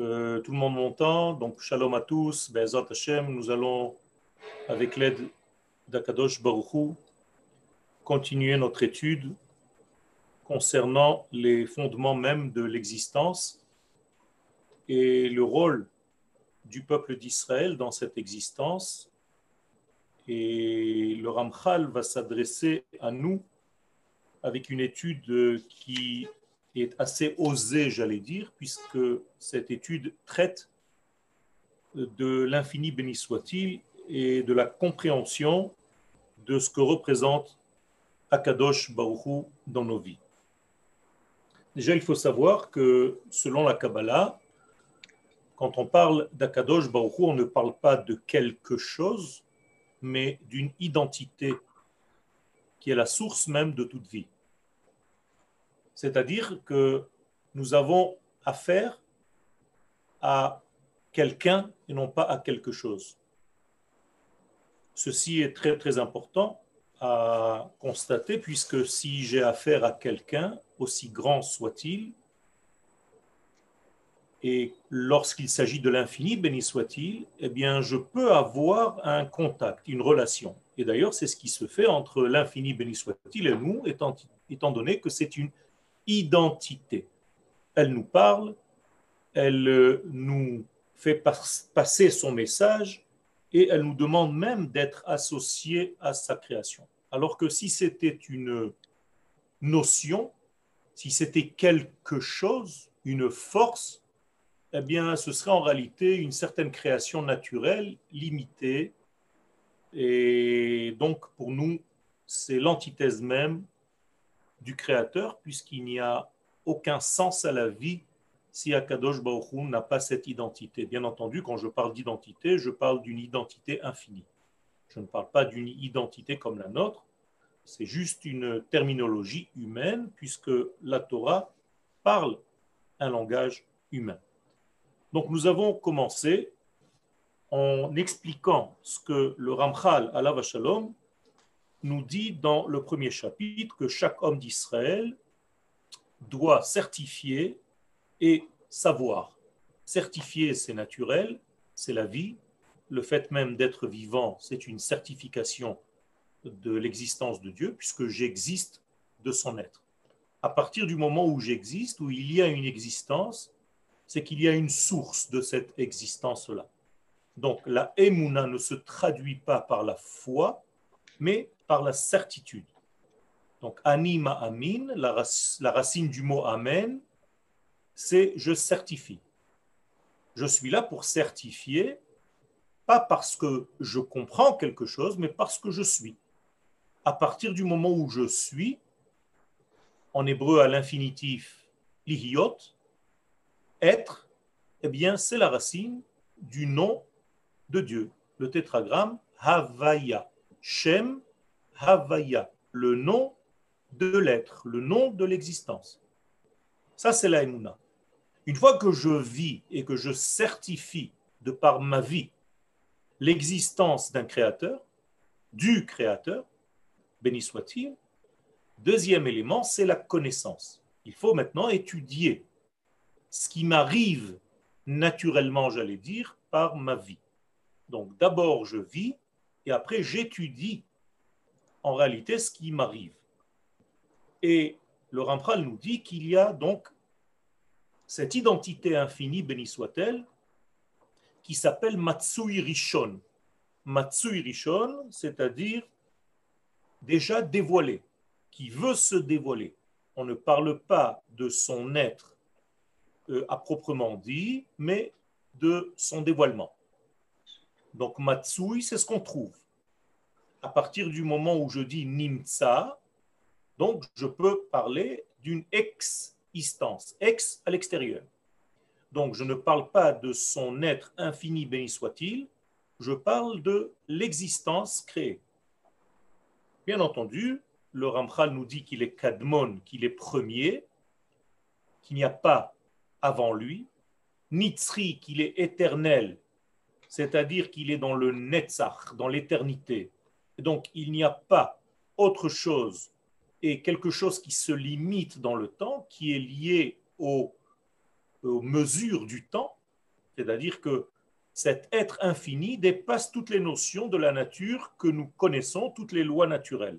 tout le monde m'entend. Donc, shalom à tous, Be'ezat Hashem, nous allons, avec l'aide d'Akadosh Baruchou, continuer notre étude concernant les fondements même de l'existence et le rôle du peuple d'Israël dans cette existence. Et le Ramchal va s'adresser à nous avec une étude qui est assez osée, j'allais dire, puisque cette étude traite de l'infini béni soit-il et de la compréhension de ce que représente Akadosh Baruchou dans nos vies. Déjà, il faut savoir que selon la Kabbalah, quand on parle d'Akadosh Baruchou, on ne parle pas de quelque chose, mais d'une identité qui est la source même de toute vie. C'est-à-dire que nous avons affaire à quelqu'un et non pas à quelque chose. Ceci est très très important à constater puisque si j'ai affaire à quelqu'un, aussi grand soit-il, et lorsqu'il s'agit de l'infini, béni soit-il, eh bien, je peux avoir un contact, une relation. Et d'ailleurs, c'est ce qui se fait entre l'infini, béni soit-il, et nous, étant, étant donné que c'est une identité. Elle nous parle, elle euh, nous fait passer son message et elle nous demande même d'être associés à sa création. Alors que si c'était une notion, si c'était quelque chose, une force, eh bien, ce serait en réalité une certaine création naturelle, limitée. Et donc, pour nous, c'est l'antithèse même du Créateur, puisqu'il n'y a aucun sens à la vie si Akadosh Baruch n'a pas cette identité. Bien entendu, quand je parle d'identité, je parle d'une identité infinie. Je ne parle pas d'une identité comme la nôtre, c'est juste une terminologie humaine, puisque la Torah parle un langage humain. Donc nous avons commencé en expliquant ce que le Ramchal, Allah Shalom, nous dit dans le premier chapitre que chaque homme d'Israël doit certifier et savoir. Certifier, c'est naturel, c'est la vie. Le fait même d'être vivant, c'est une certification de l'existence de Dieu, puisque j'existe de son être. À partir du moment où j'existe, où il y a une existence, c'est qu'il y a une source de cette existence-là. Donc la émouna ne se traduit pas par la foi, mais par la certitude. Donc, anima amin, la, racine du mot amen, c'est je certifie. Je suis là pour certifier, pas parce que je comprends quelque chose, mais parce que je suis. À partir du moment où je suis, en hébreu à l'infinitif, lihiot, être, eh bien, c'est la racine du nom de Dieu, le tétragramme Havaya. Shem Havaya, le nom de l'être, le nom de l'existence. Ça, c'est la Une fois que je vis et que je certifie de par ma vie l'existence d'un créateur, du créateur, béni soit-il, deuxième élément, c'est la connaissance. Il faut maintenant étudier ce qui m'arrive naturellement, j'allais dire, par ma vie. Donc d'abord je vis et après j'étudie en réalité ce qui m'arrive. Et le Rampral nous dit qu'il y a donc cette identité infinie, béni soit-elle, qui s'appelle Matsui Rishon. Matsui Rishon, c'est-à-dire déjà dévoilé, qui veut se dévoiler. On ne parle pas de son être euh, à proprement dit, mais de son dévoilement. Donc Matsui, c'est ce qu'on trouve à partir du moment où je dis nimtsa, donc je peux parler d'une existence, ex à l'extérieur. Donc je ne parle pas de son être infini, béni soit-il, je parle de l'existence créée. Bien entendu, le Ramchal nous dit qu'il est Kadmon, qu'il est premier, qu'il n'y a pas avant lui, Nitzri, qu'il est éternel, c'est-à-dire qu'il est dans le Netzach, dans l'éternité, donc, il n'y a pas autre chose et quelque chose qui se limite dans le temps, qui est lié aux, mesures du temps, C'est-à-dire que cet être infini dépasse toutes les notions de la nature que nous connaissons, toutes les lois naturelles.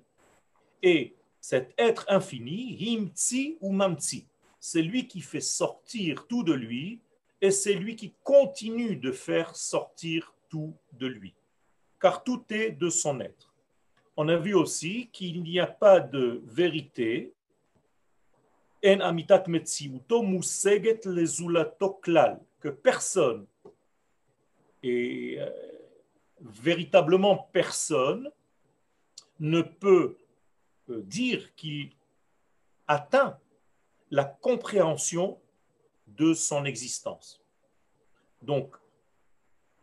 Et cet être infini, himtsi ou mamtsi, c'est lui qui fait sortir tout de lui et c'est lui qui continue de faire sortir tout de lui. Car tout est de son être. On a vu aussi qu'il n'y a pas de vérité que personne et euh, véritablement personne ne peut euh, dire qu'il atteint la compréhension de son existence. Donc,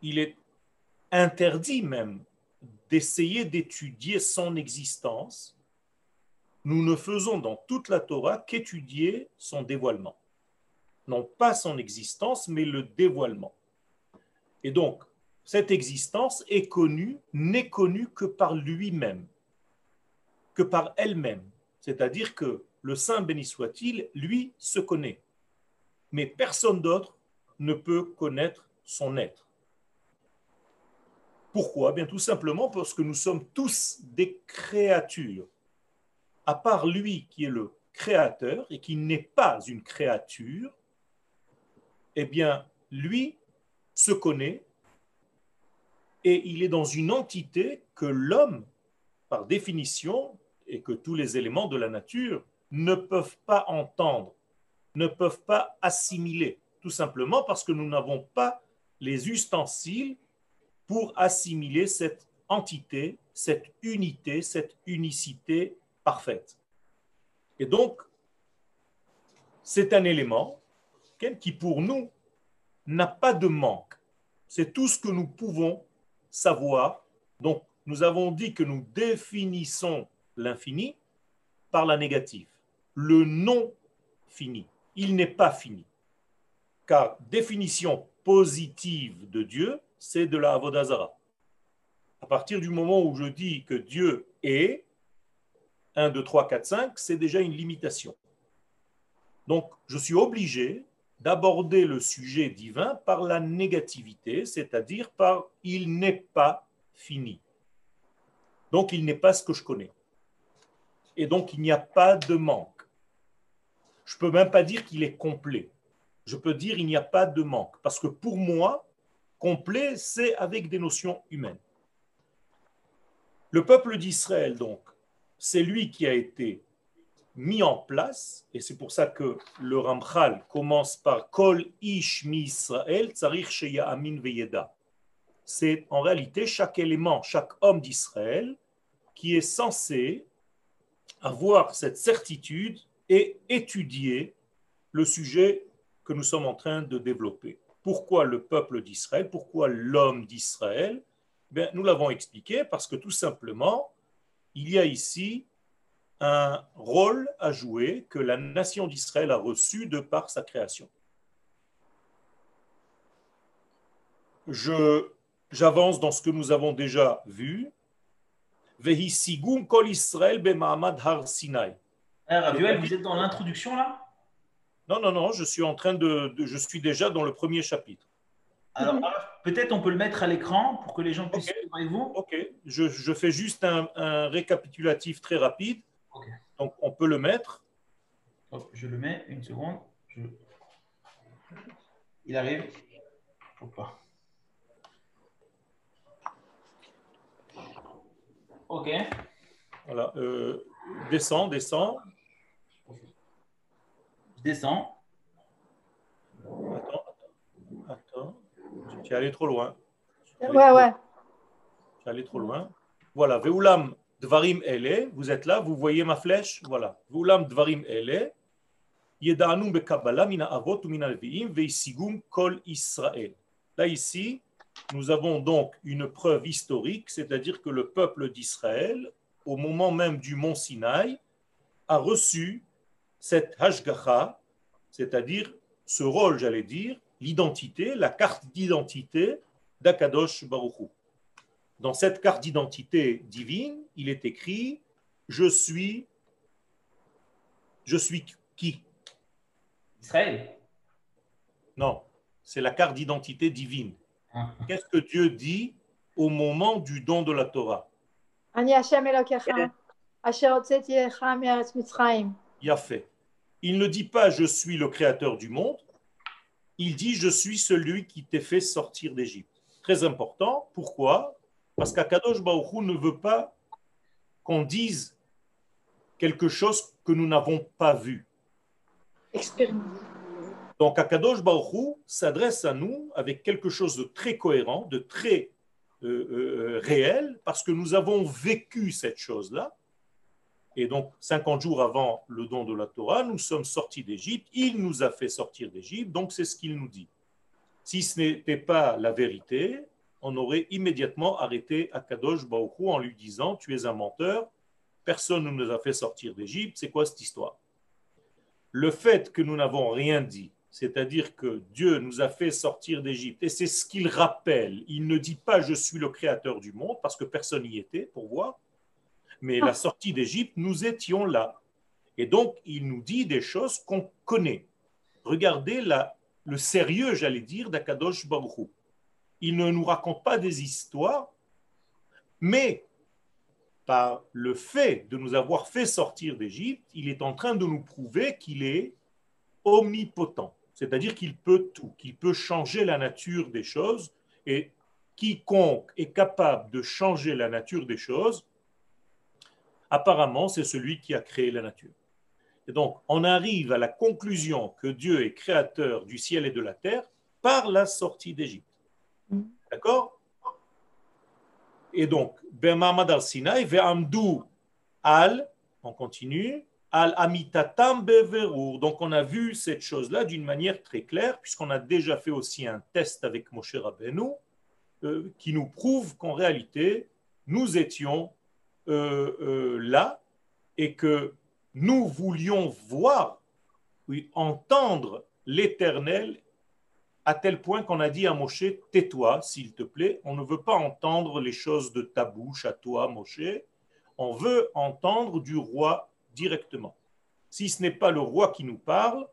il est interdit même d'essayer d'étudier son existence. Nous ne faisons dans toute la Torah qu'étudier son dévoilement. Non pas son existence, mais le dévoilement. Et donc, cette existence est connue, n'est connue que par lui-même, que par elle-même. C'est-à-dire que le Saint béni soit-il, lui, se connaît. Mais personne d'autre ne peut connaître son être. Pourquoi? Bien tout simplement parce que nous sommes tous des créatures. À part lui qui est le créateur et qui n'est pas une créature, eh bien, lui se connaît et il est dans une entité que l'homme, par définition, et que tous les éléments de la nature ne peuvent pas entendre, ne peuvent pas assimiler, tout simplement parce que nous n'avons pas les ustensiles pour assimiler cette entité, cette unité, cette unicité parfaite. Et donc, c'est un élément qui pour nous n'a pas de manque. C'est tout ce que nous pouvons savoir. Donc, nous avons dit que nous définissons l'infini par la négative. Le non fini. Il n'est pas fini. Car définition positive de Dieu, c'est de la Avodazara. À partir du moment où je dis que Dieu est, 1, 2, 3, 4, 5, c'est déjà une limitation. Donc, je suis obligé d'aborder le sujet divin par la négativité, c'est-à-dire par il n'est pas fini. Donc il n'est pas ce que je connais. Et donc il n'y a pas de manque. Je ne peux même pas dire qu'il est complet. Je peux dire il n'y a pas de manque. Parce que pour moi, complet, c'est avec des notions humaines. Le peuple d'Israël, donc, c'est lui qui a été mis en place, et c'est pour ça que le Ramchal commence par Kol Ish Mi Israël, Sheya Amin Veyeda. C'est en réalité chaque élément, chaque homme d'Israël qui est censé avoir cette certitude et étudier le sujet que nous sommes en train de développer. Pourquoi le peuple d'Israël Pourquoi l'homme d'Israël? Ben, Nous l'avons expliqué parce que tout simplement, il y a ici un rôle à jouer que la nation d'Israël a reçu de par sa création. Je, j'avance dans ce que nous avons déjà vu. Vehisigum kol Israël har Sinai. Vous êtes dans l'introduction là? Non, non, non, je suis en train de, je suis déjà dans le premier chapitre. Alors, peut-être on peut le mettre à l'écran pour que les gens puissent suivre avec vous. Ok, je, je fais juste un, un récapitulatif très rapide. Donc, on peut le mettre. je le mets, une seconde. Il arrive. Ok. Voilà. Euh, descends, descends. Je descends. Attends, attends. Tu es allé trop loin. Ouais, ouais. Tu es allé trop loin. Voilà. Veulam Dvarim ele, vous êtes là, vous voyez ma flèche Voilà. Voulam Dvarim ele, Yedanum bekabbalah mina avot mina leviim veisigum kol Israël. Là, ici, nous avons donc une preuve historique, c'est-à-dire que le peuple d'Israël, au moment même du mont Sinaï, a reçu cette hashgacha, c'est-à-dire ce rôle, j'allais dire, l'identité, la carte d'identité d'Akadosh Baruchu. Dans cette carte d'identité divine, il est écrit Je suis. Je suis qui? Israël. Non, c'est la carte d'identité divine. Ah. Qu'est-ce que Dieu dit au moment du don de la Torah? Ani il ne dit pas je suis le créateur du monde, il dit je suis celui qui t'ai fait sortir d'Égypte. Très important. Pourquoi? Parce qu'Akadosh Baruch Hu ne veut pas qu'on dise quelque chose que nous n'avons pas vu. Expérimente. Donc Akadosh Baruch Hu s'adresse à nous avec quelque chose de très cohérent, de très euh, euh, réel, parce que nous avons vécu cette chose-là. Et donc, 50 jours avant le don de la Torah, nous sommes sortis d'Égypte. Il nous a fait sortir d'Égypte, donc c'est ce qu'il nous dit. Si ce n'était pas la vérité, on aurait immédiatement arrêté Akadosh Hu en lui disant Tu es un menteur, personne ne nous a fait sortir d'Égypte, c'est quoi cette histoire? Le fait que nous n'avons rien dit, c'est-à-dire que Dieu nous a fait sortir d'Égypte, et c'est ce qu'il rappelle. Il ne dit pas je suis le créateur du monde, parce que personne n'y était pour voir, mais la sortie d'Égypte, nous étions là. Et donc, il nous dit des choses qu'on connaît. Regardez le sérieux, j'allais dire, d'Akadosh Baruch. Il ne nous raconte pas des histoires, mais par le fait de nous avoir fait sortir d'Égypte, il est en train de nous prouver qu'il est omnipotent, c'est-à-dire qu'il peut tout, qu'il peut changer la nature des choses, et quiconque est capable de changer la nature des choses, apparemment, c'est celui qui a créé la nature. Et donc, on arrive à la conclusion que Dieu est créateur du ciel et de la terre par la sortie d'Égypte. D'accord? Et donc, Ben al Sinai, Ve'amdu al, on continue, al amitatam beverur. Donc, on a vu cette chose-là d'une manière très claire, puisqu'on a déjà fait aussi un test avec Moshe Rabbeinu, euh, qui nous prouve qu'en réalité, nous étions là et que nous voulions voir, oui, entendre l'Éternel à tel point qu'on a dit à Moshe, tais-toi, s'il te plaît, on ne veut pas entendre les choses de ta bouche à toi, Moshe, on veut entendre du roi directement. Si ce n'est pas le roi qui nous parle,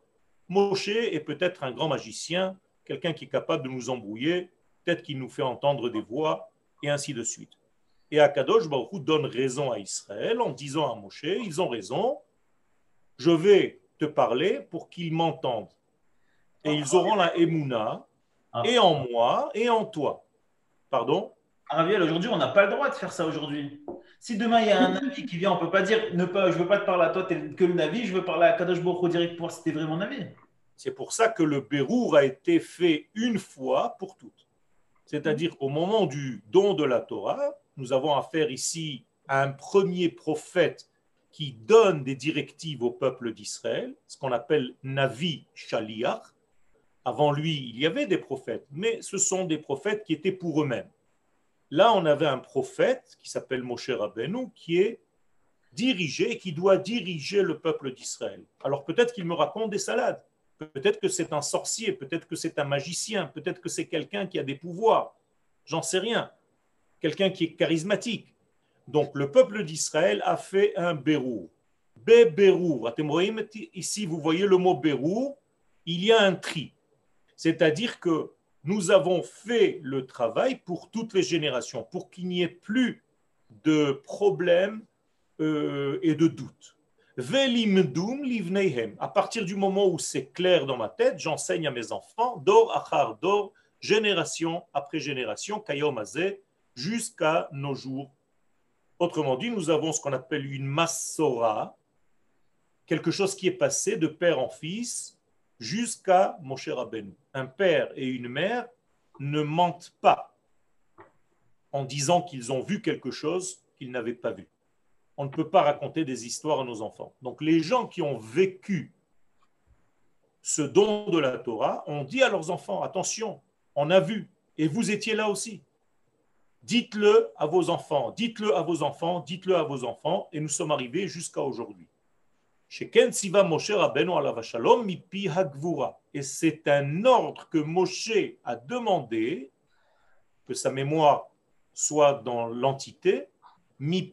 Moshe est peut-être un grand magicien, quelqu'un qui est capable de nous embrouiller, peut-être qu'il nous fait entendre des voix, et ainsi de suite. Et Akadosh Baruch Hu donne raison à Israël en disant à Moshe, ils ont raison, je vais te parler pour qu'ils m'entendent. Et ils auront la émouna, et en moi, et en toi. Pardon? Raviel, aujourd'hui, on n'a pas le droit de faire ça aujourd'hui. Si demain il y a un avis qui vient, on ne peut pas dire ne pas, je ne veux pas te parler à toi que le Navi, je veux parler à Kadosh Baruch Hu direct pour voir si c'était vraiment Navi. C'est pour ça que le Bérour a été fait une fois pour toutes. C'est-à-dire qu'au moment du don de la Torah, nous avons affaire ici à un premier prophète qui donne des directives au peuple d'Israël, ce qu'on appelle Navi Shaliach. Avant lui, il y avait des prophètes, mais ce sont des prophètes qui étaient pour eux-mêmes. Là, on avait un prophète qui s'appelle Moshe Rabbeinu, qui est dirigé, qui doit diriger le peuple d'Israël. Alors peut-être qu'il me raconte des salades, peut-être que c'est un sorcier, peut-être que c'est un magicien, peut-être que c'est quelqu'un qui a des pouvoirs, j'en sais rien quelqu'un qui est charismatique. Donc le peuple d'Israël a fait un Bérou. Bérou. Ici, vous voyez le mot Bérou, il y a un tri. C'est-à-dire que nous avons fait le travail pour toutes les générations, pour qu'il n'y ait plus de problèmes euh, et de doutes. À partir du moment où c'est clair dans ma tête, j'enseigne à mes enfants, dor achar dor, génération après génération, kayom jusqu'à nos jours. Autrement dit, nous avons ce qu'on appelle une massora, quelque chose qui est passé de père en fils jusqu'à mon cher Aben. Un père et une mère ne mentent pas en disant qu'ils ont vu quelque chose qu'ils n'avaient pas vu. On ne peut pas raconter des histoires à nos enfants. Donc les gens qui ont vécu ce don de la Torah ont dit à leurs enfants, attention, on a vu, et vous étiez là aussi. Dites-le à vos enfants, dites-le à vos enfants, dites-le à vos enfants, et nous sommes arrivés jusqu'à aujourd'hui. Et c'est un ordre que Moshe a demandé que sa mémoire soit dans l'entité, mi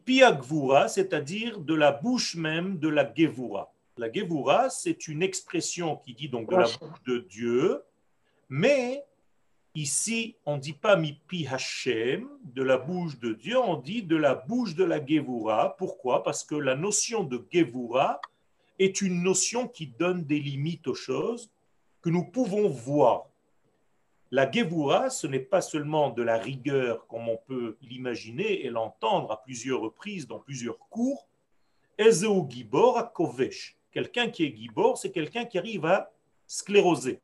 c'est-à-dire de la bouche même de la Gevura. La Gevura, c'est une expression qui dit donc de la bouche de Dieu, Mais ici, on ne dit pas mipi Hashem, de la bouche de Dieu, on dit de la bouche de la Gevura. Pourquoi? Parce que la notion de Gevura est une notion qui donne des limites aux choses que nous pouvons voir. La Gevura, ce n'est pas seulement de la rigueur comme on peut l'imaginer et l'entendre à plusieurs reprises dans plusieurs cours. Ezeu Gibor à Kovesh. Quelqu'un qui est Gibor, c'est quelqu'un qui arrive à scléroser,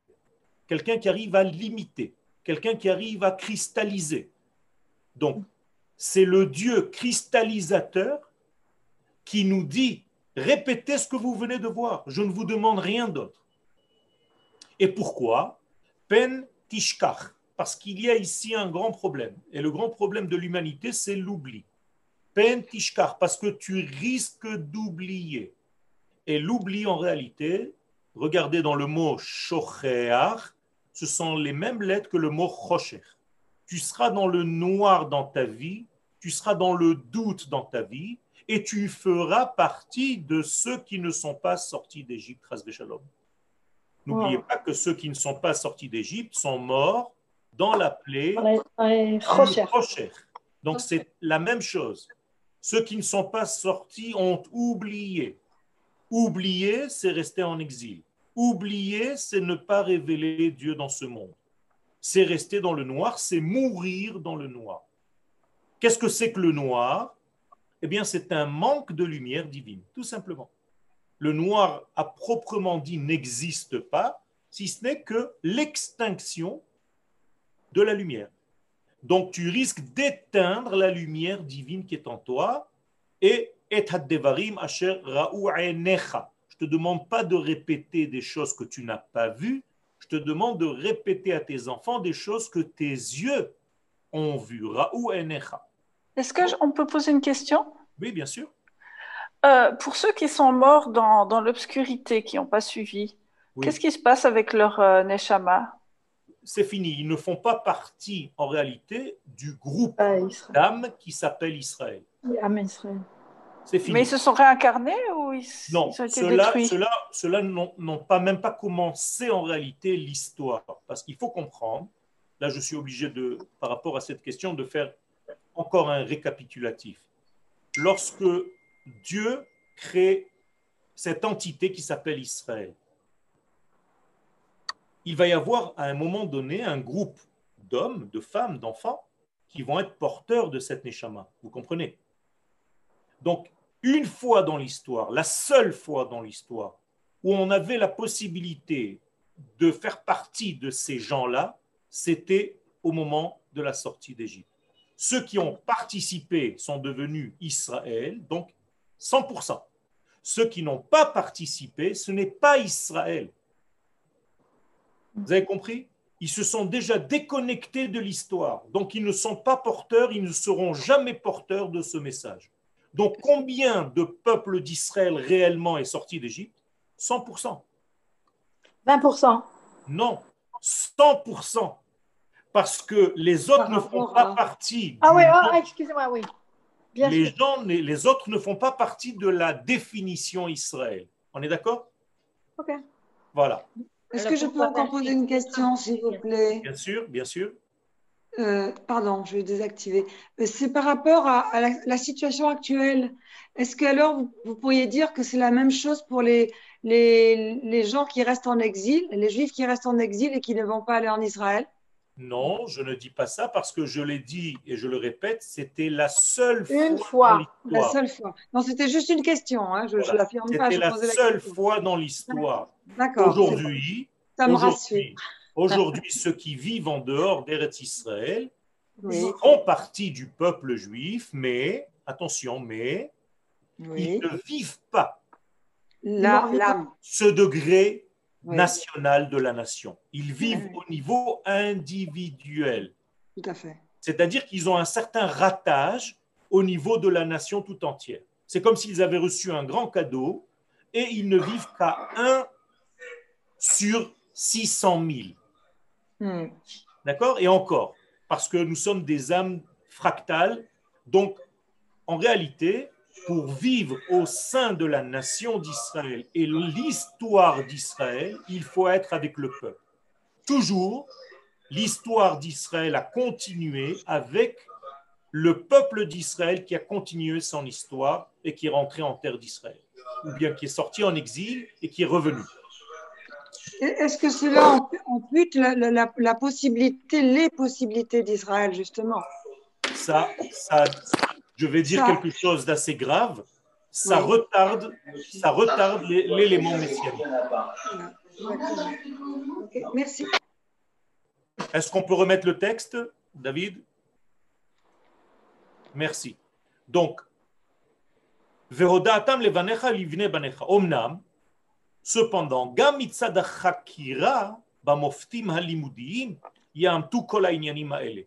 quelqu'un qui arrive à limiter, quelqu'un qui arrive à cristalliser. Donc, c'est le Dieu cristallisateur qui nous dit répétez ce que vous venez de voir, je ne vous demande rien d'autre. Et pourquoi? Pen tishkach, parce qu'il y a ici un grand problème. Et le grand problème de l'humanité, c'est l'oubli. Pen tishkach, parce que tu risques d'oublier. Et l'oubli, en réalité, regardez dans le mot shocheach, ce sont les mêmes lettres que le mot chosher. Tu seras dans le noir dans ta vie, tu seras dans le doute dans ta vie, et tu feras partie de ceux qui ne sont pas sortis d'Égypte, Shalom. N'oubliez pas que ceux qui ne sont pas sortis d'Égypte sont morts dans la plaie Rocher. Donc c'est la même chose. Ceux qui ne sont pas sortis ont oublié. Oublier, c'est rester en exil. Oublier, c'est ne pas révéler Dieu dans ce monde. C'est rester dans le noir, c'est mourir dans le noir. Qu'est-ce que c'est que le noir? Eh bien, c'est un manque de lumière divine, tout simplement le noir à proprement dit n'existe pas, si ce n'est que l'extinction de la lumière. Donc tu risques d'éteindre la lumière divine qui est en toi et et asher Je te demande pas de répéter des choses que tu n'as pas vues, je te demande de répéter à tes enfants des choses que tes yeux ont vues. Est-ce qu'on peut poser une question? Oui, bien sûr. Euh, pour ceux qui sont morts dans, dans l'obscurité, qui n'ont pas suivi, qu'est-ce qui se passe avec leur euh, neshama? C'est fini. Ils ne font pas partie, en réalité, du groupe Ah, d'âmes qui s'appelle Israël. Amen, Israël. C'est fini. Mais ils se sont réincarnés ou ils, non, ils ont été ceux-là, détruits ceux-là, ceux-là n'ont, n'ont pas même pas commencé en réalité l'histoire. Parce qu'il faut comprendre, là je suis obligé de, par rapport à cette question, de faire encore un récapitulatif. Lorsque Dieu crée cette entité qui s'appelle Israël. Il va y avoir à un moment donné un groupe d'hommes, de femmes, d'enfants qui vont être porteurs de cette Neshama. Vous comprenez? Donc, une fois dans l'histoire, la seule fois dans l'histoire où on avait la possibilité de faire partie de ces gens-là, c'était au moment de la sortie d'Égypte. Ceux qui ont participé sont devenus Israël, donc 100%. Ceux qui n'ont pas participé, ce n'est pas Israël. Vous avez compris? Ils se sont déjà déconnectés de l'histoire. Donc ils ne sont pas porteurs, ils ne seront jamais porteurs de ce message. Donc combien de peuples d'Israël réellement est sorti d'Égypte? 100%. 20%. Non, 100%. Parce que les autres Par ne font pas à- partie. Ah oui, nom- ah, excusez-moi, oui. Bien les sûr. gens, les autres ne font pas partie de la définition Israël. On est d'accord? Ok. Voilà. Est-ce que je peux encore poser une question, s'il vous plaît? Bien sûr, bien sûr. Euh, Pardon, je vais désactiver. Euh, C'est par rapport à, à la, la situation actuelle. Est-ce que alors vous, vous pourriez dire que c'est la même chose pour les, les, les gens qui restent en exil, les juifs qui restent en exil et qui ne vont pas aller en Israël? Non, je ne dis pas ça parce que je l'ai dit et je le répète, c'était la seule Une fois, fois. dans La seule fois. Non, c'était juste une question. Hein. Je ne Voilà. l'affirme pas. C'était la seule fois dans l'histoire. D'accord. Aujourd'hui. Ça me rassure. Aujourd'hui, ceux qui vivent en dehors d'Eretz Israël Oui, font partie du peuple juif, mais attention, mais oui. ils ne vivent pas La- ce degré Oui, national de la nation. Ils vivent Oui. au niveau individuel. tout à fait. C'est-à-dire qu'ils ont un certain ratage au niveau de la nation tout entière. C'est comme s'ils avaient reçu un grand cadeau et ils ne vivent qu'à 1 sur 600 000. Hmm. D'accord? Et encore, parce que nous sommes des âmes fractales. Donc, en réalité, pour vivre au sein de la nation d'Israël et l'histoire d'Israël, il faut être avec le peuple. toujours, l'histoire d'Israël a continué avec le peuple d'Israël qui a continué son histoire et qui est rentré en terre d'Israël, ou bien qui est sorti en exil et qui est revenu. Est-ce que cela ampute la, la, la, possibilité, les possibilités d'Israël, justement? Ça, ça, je vais dire quelque chose d'assez grave. Ça retarde, ça retarde l'élément messianique. Merci. Est-ce qu'on peut remettre le texte, David? Merci. Donc, levanecha livne banecha. Omnam, cependant, gam mitzad hachakira bamoftim halimudiim yamtu kol העניינים האלה.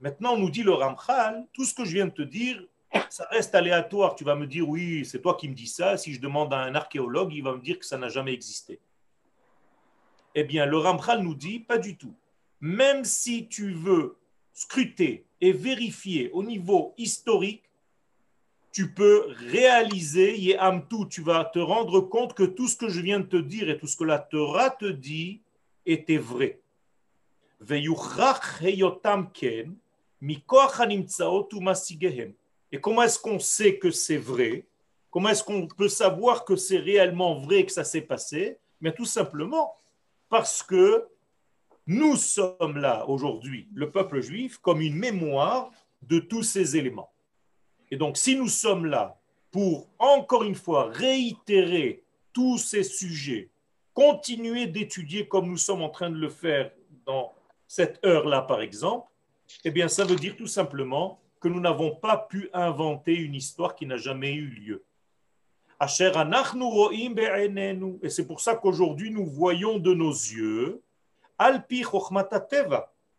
Maintenant, on nous dit le Ramchal, tout ce que je viens de te dire, ça reste aléatoire. Tu vas me dire, oui, c'est toi qui me dis ça. Si je demande à un archéologue, il va me dire que ça n'a jamais existé. Eh bien, le Ramchal nous dit, pas du tout. Même si tu veux scruter et vérifier au niveau historique, tu peux réaliser, tu vas te rendre compte que tout ce que je viens de te dire et tout ce que la Torah te dit était vrai. Et comment est-ce qu'on sait que c'est vrai? Comment est-ce qu'on peut savoir que c'est réellement vrai que ça s'est passé? Tout simplement parce que nous sommes là aujourd'hui, le peuple juif, comme une mémoire de tous ces éléments. Et donc, si nous sommes là pour, encore une fois, réitérer tous ces sujets, continuer d'étudier comme nous sommes en train de le faire dans cette heure-là, par exemple, eh bien, ça veut dire tout simplement que nous n'avons pas pu inventer une histoire qui n'a jamais eu lieu. Et c'est pour ça qu'aujourd'hui, nous voyons de nos yeux,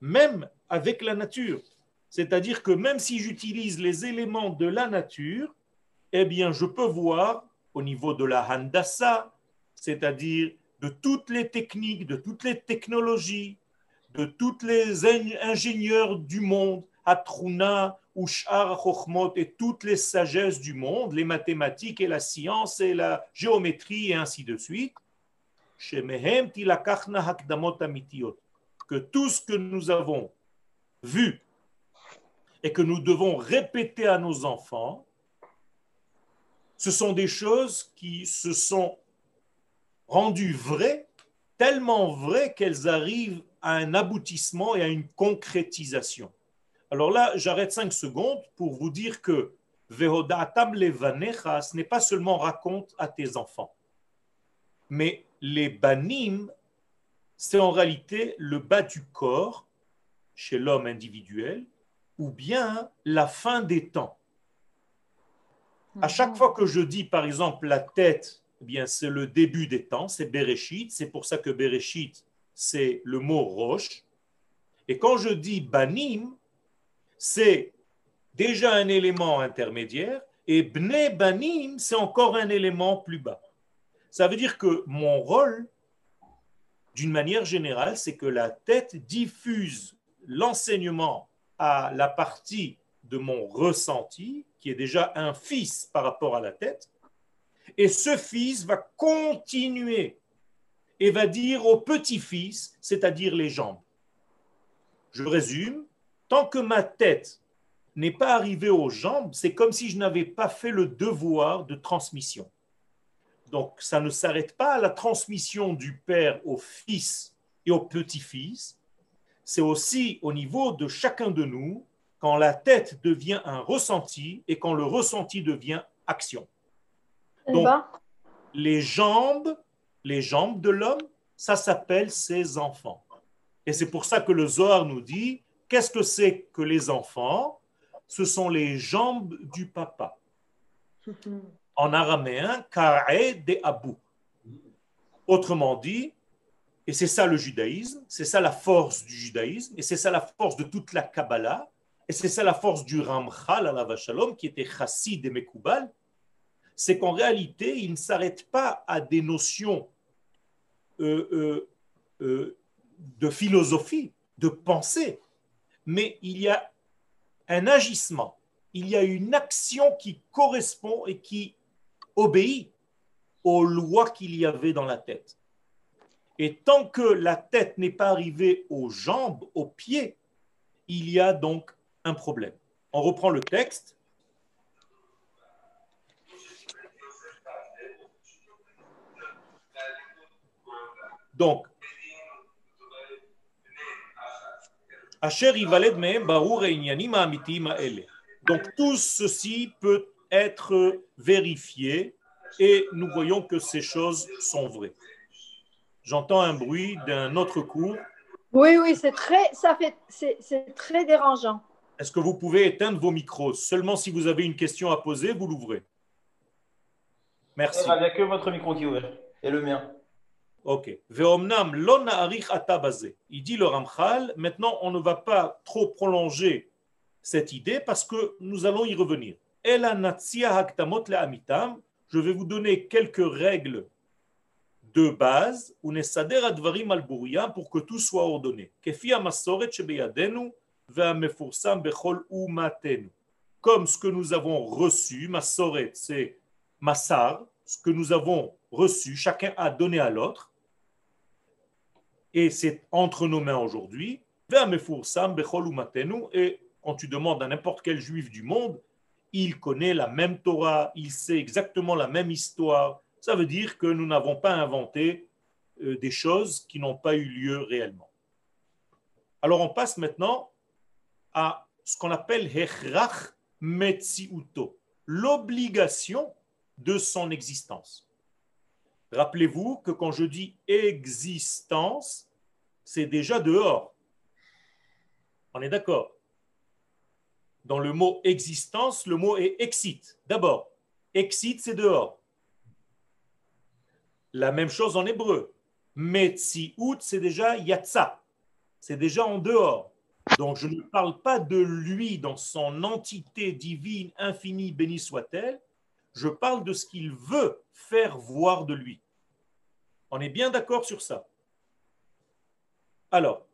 même avec la nature. C'est-à-dire que même si j'utilise les éléments de la nature, eh bien, je peux voir au niveau de la handassa, c'est-à-dire de toutes les techniques, de toutes les technologies, de tous les ingénieurs du monde, Atruna, Ushar, Chochmot et toutes les sagesses du monde, les mathématiques et la science et la géométrie et ainsi de suite, que tout ce que nous avons vu et que nous devons répéter à nos enfants, ce sont des choses qui se sont rendues vraies, tellement vraies qu'elles arrivent à un aboutissement et à une concrétisation. Alors là, j'arrête cinq secondes pour vous dire que levanecha, ce n'est pas seulement raconte à tes enfants, mais les banim, c'est en réalité le bas du corps chez l'homme individuel, ou bien la fin des temps. À chaque fois que je dis, par exemple, la tête, eh bien, c'est le début des temps, c'est Bereshit. C'est pour ça que Bereshit, c'est le mot roche. Et quand je dis banim, c'est déjà un élément intermédiaire, et bne banim, c'est encore un élément plus bas. Ça veut dire que mon rôle, d'une manière générale, c'est que la tête diffuse l'enseignement à la partie de mon ressenti, qui est déjà un fils par rapport à la tête, et ce fils va continuer et va dire au petit-fils, c'est-à-dire les jambes. Je résume, tant que ma tête n'est pas arrivée aux jambes, c'est comme si je n'avais pas fait le devoir de transmission. Donc ça ne s'arrête pas à la transmission du père au fils et au petit-fils, c'est aussi au niveau de chacun de nous quand la tête devient un ressenti et quand le ressenti devient action. Donc, les jambes les jambes de l'homme, ça s'appelle ses enfants. Et c'est pour ça que le Zohar nous dit, qu'est-ce que c'est que les enfants? Ce sont les jambes du papa. En araméen, ka'e de abu. Autrement dit, et c'est ça le judaïsme, c'est ça la force du judaïsme, et c'est ça la force de toute la Kabbalah, et c'est ça la force du Ramchal à la Vachalom, qui était chassid et Mekoubal, c'est qu'en réalité, il ne s'arrête pas à des notions euh, euh, euh, de philosophie, de pensée, mais il y a un agissement, il y a une action qui correspond et qui obéit aux lois qu'il y avait dans la tête. Et tant que la tête n'est pas arrivée aux jambes, aux pieds, il y a donc un problème. On reprend le texte. Donc, tout ceci peut être vérifié et nous voyons que ces choses sont vraies. J'entends un bruit d'un autre cours. Oui, oui, c'est très, ça fait, c'est très dérangeant. Est-ce que vous pouvez éteindre vos micros? Seulement si vous avez une question à poser, vous l'ouvrez. Merci. Il n'y a que votre micro qui est ouvert et le mien. Ok. Il dit le Ramchal, maintenant on ne va pas trop prolonger cette idée parce que nous allons y revenir. Je vais vous donner quelques règles de base, pour que tout soit ordonné. Comme ce que nous avons reçu, Masoret, c'est Massar, ce que nous avons reçu, chacun a donné à l'autre, et c'est entre nos mains aujourd'hui. Et quand tu demandes à n'importe quel juif du monde, il connaît la même Torah, il sait exactement la même histoire. Ça veut dire que nous n'avons pas inventé euh, des choses qui n'ont pas eu lieu réellement. Alors on passe maintenant à ce qu'on appelle Hechrach Metziuto, l'obligation de son existence. Rappelez-vous que quand je dis existence, c'est déjà dehors. On est d'accord Dans le mot existence, le mot est exit. D'abord, exit, c'est dehors. La même chose en hébreu. Metziut, c'est déjà yatsa. C'est déjà en dehors. Donc je ne parle pas de lui dans son entité divine, infinie, béni soit-elle, je parle de ce qu'il veut faire voir de lui. On est bien d'accord sur ça. Alors,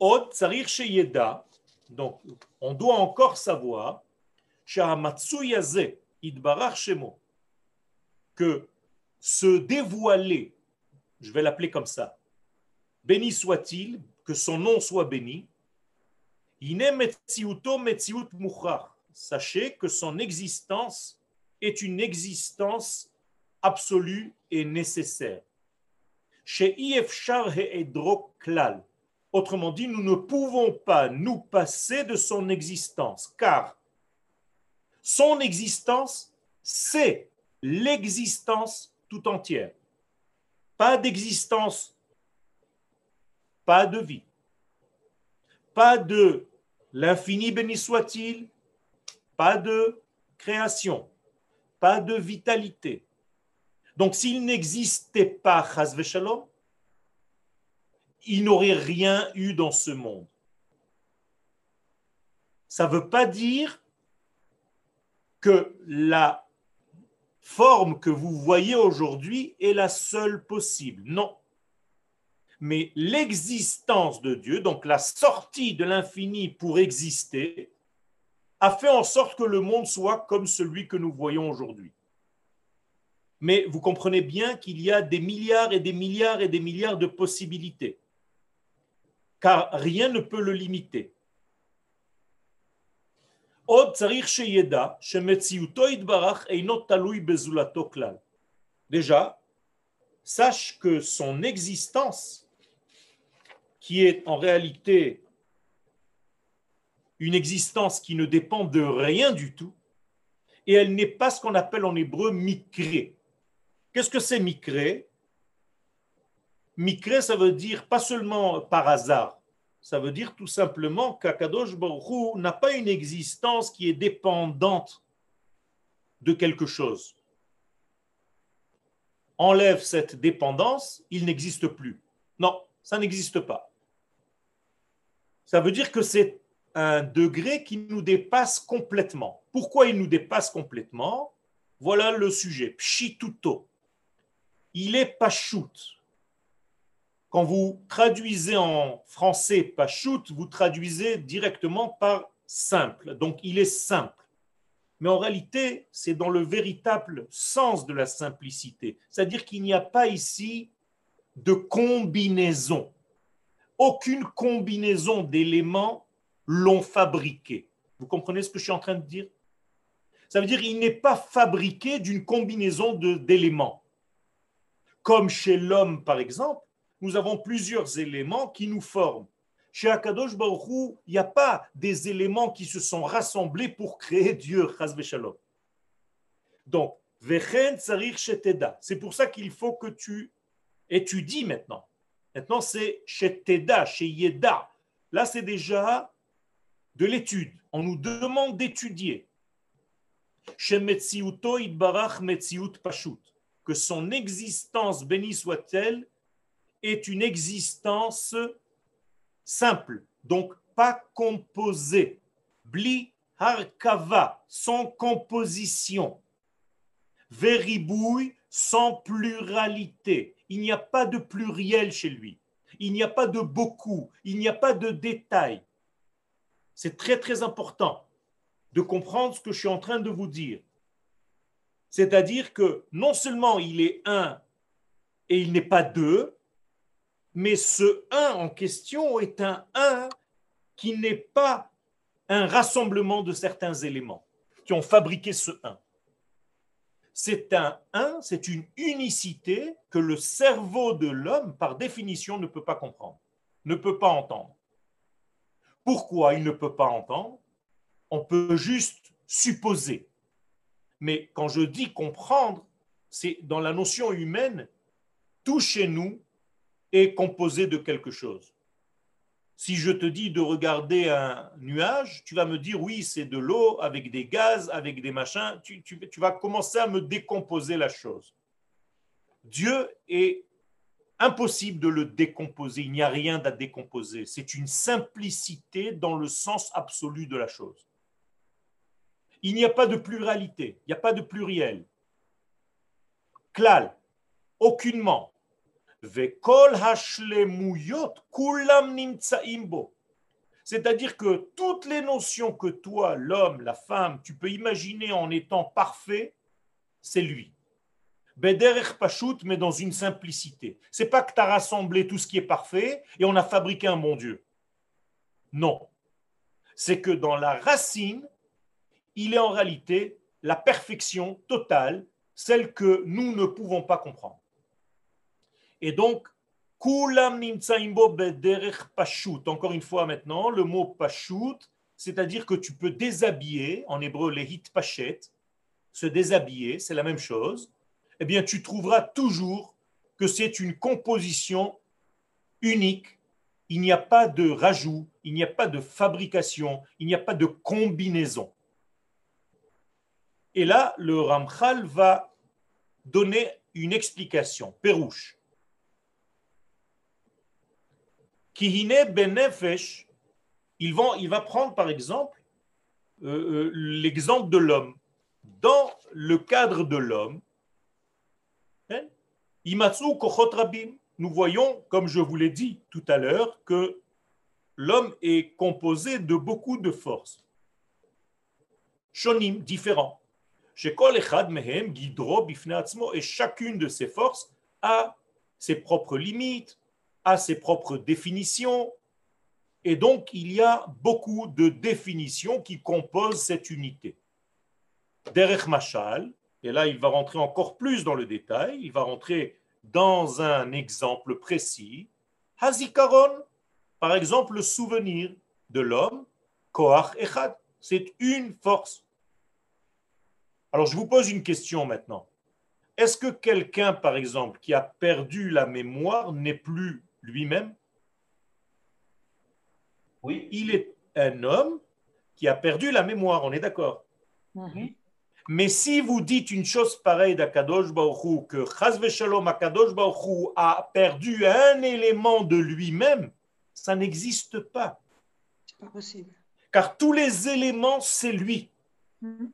Od Tsarir Sheyeda, donc on doit encore savoir, Shemo, que se dévoiler, je vais l'appeler comme ça, béni soit-il, que son nom soit béni, Sachez que son existence est une existence absolue et nécessaire. Autrement dit, nous ne pouvons pas nous passer de son existence, car son existence, c'est l'existence tout entière. Pas d'existence, pas de vie, pas de l'infini béni soit-il, pas de création, pas de vitalité. Donc s'il n'existait pas Shalom, il n'aurait rien eu dans ce monde. Ça ne veut pas dire que la forme que vous voyez aujourd'hui est la seule possible. Non. Mais l'existence de Dieu, donc la sortie de l'infini pour exister, a fait en sorte que le monde soit comme celui que nous voyons aujourd'hui. Mais vous comprenez bien qu'il y a des milliards et des milliards et des milliards de possibilités, car rien ne peut le limiter. Déjà, sache que son existence, qui est en réalité une existence qui ne dépend de rien du tout, et elle n'est pas ce qu'on appelle en hébreu mikré. Qu'est-ce que c'est mikré? Mikré, ça veut dire pas seulement par hasard, ça veut dire tout simplement qu'Akadosh Baruch n'a pas une existence qui est dépendante de quelque chose. Enlève cette dépendance, il n'existe plus. Non, ça n'existe pas. Ça veut dire que c'est un degré qui nous dépasse complètement. Pourquoi il nous dépasse complètement? Voilà le sujet. Pshituto. Il est pachout. Quand vous traduisez en français pachout, vous traduisez directement par simple. Donc il est simple. Mais en réalité, c'est dans le véritable sens de la simplicité. C'est-à-dire qu'il n'y a pas ici de combinaison. Aucune combinaison d'éléments l'ont fabriqué. Vous comprenez ce que je suis en train de dire? Ça veut dire qu'il n'est pas fabriqué d'une combinaison d'éléments. Comme chez l'homme, par exemple, nous avons plusieurs éléments qui nous forment. Chez Akadosh Baruch il n'y a pas des éléments qui se sont rassemblés pour créer Dieu, Shalom. Donc, c'est pour ça qu'il faut que tu étudies maintenant. Maintenant, c'est chez Teda, chez Yeda. Là, c'est déjà de l'étude. On nous demande d'étudier. Que son existence, béni soit-elle, est une existence simple, donc pas composée. Bli Harkava, sans composition. Veribouille, sans pluralité. Il n'y a pas de pluriel chez lui. Il n'y a pas de beaucoup. Il n'y a pas de détails. C'est très très important de comprendre ce que je suis en train de vous dire. C'est-à-dire que non seulement il est un et il n'est pas deux, mais ce un en question est un un qui n'est pas un rassemblement de certains éléments qui ont fabriqué ce un. C'est un un, c'est une unicité que le cerveau de l'homme, par définition, ne peut pas comprendre, ne peut pas entendre. Pourquoi il ne peut pas entendre? On peut juste supposer. Mais quand je dis comprendre, c'est dans la notion humaine, tout chez nous est composé de quelque chose. Si je te dis de regarder un nuage, tu vas me dire oui, c'est de l'eau avec des gaz, avec des machins. Tu, tu, vas commencer à me décomposer la chose. Dieu est impossible de le décomposer. Il n'y a rien à décomposer. C'est une simplicité dans le sens absolu de la chose. Il n'y a pas de pluralité, il n'y a pas de pluriel. Klal, aucunement. C'est-à-dire que toutes les notions que toi, l'homme, la femme, tu peux imaginer en étant parfait, c'est lui. Bederech Pashut, mais dans une simplicité. C'est pas que tu as rassemblé tout ce qui est parfait et on a fabriqué un bon Dieu. Non. C'est que dans la racine, il est en réalité la perfection totale, celle que nous ne pouvons pas comprendre. Et donc, Kulam Pashut. Encore une fois maintenant, le mot Pashut, c'est-à-dire que tu peux déshabiller, en hébreu les hit pachet, se déshabiller, c'est la même chose eh bien, tu trouveras toujours que c'est une composition unique. Il n'y a pas de rajout, il n'y a pas de fabrication, il n'y a pas de combinaison. Et là, le Ramchal va donner une explication. Pérouche. Kihine benefesh, il va, prendre par exemple euh, euh, l'exemple de l'homme. Dans le cadre de l'homme, Imatsu kochot rabim. Nous voyons, comme je vous l'ai dit tout à l'heure, que l'homme est composé de beaucoup de forces. Shonim, différents. Et chacune de ces forces a ses propres limites, a ses propres définitions, et donc il y a beaucoup de définitions qui composent cette unité. Derech Machal, et là, il va rentrer encore plus dans le détail. Il va rentrer dans un exemple précis. Hazikaron, par exemple, le souvenir de l'homme, Koach Echad, c'est une force. Alors, je vous pose une question maintenant. Est-ce que quelqu'un, par exemple, qui a perdu la mémoire n'est plus lui-même? Oui. Il est un homme qui a perdu la mémoire, on est d'accord Oui. Mais si vous dites une chose pareille d'Akadosh Baruch que Chazve Shalom Akadosh Baruch a perdu un élément de lui-même, ça n'existe pas. C'est pas possible. Car tous les éléments, c'est lui. Mhm.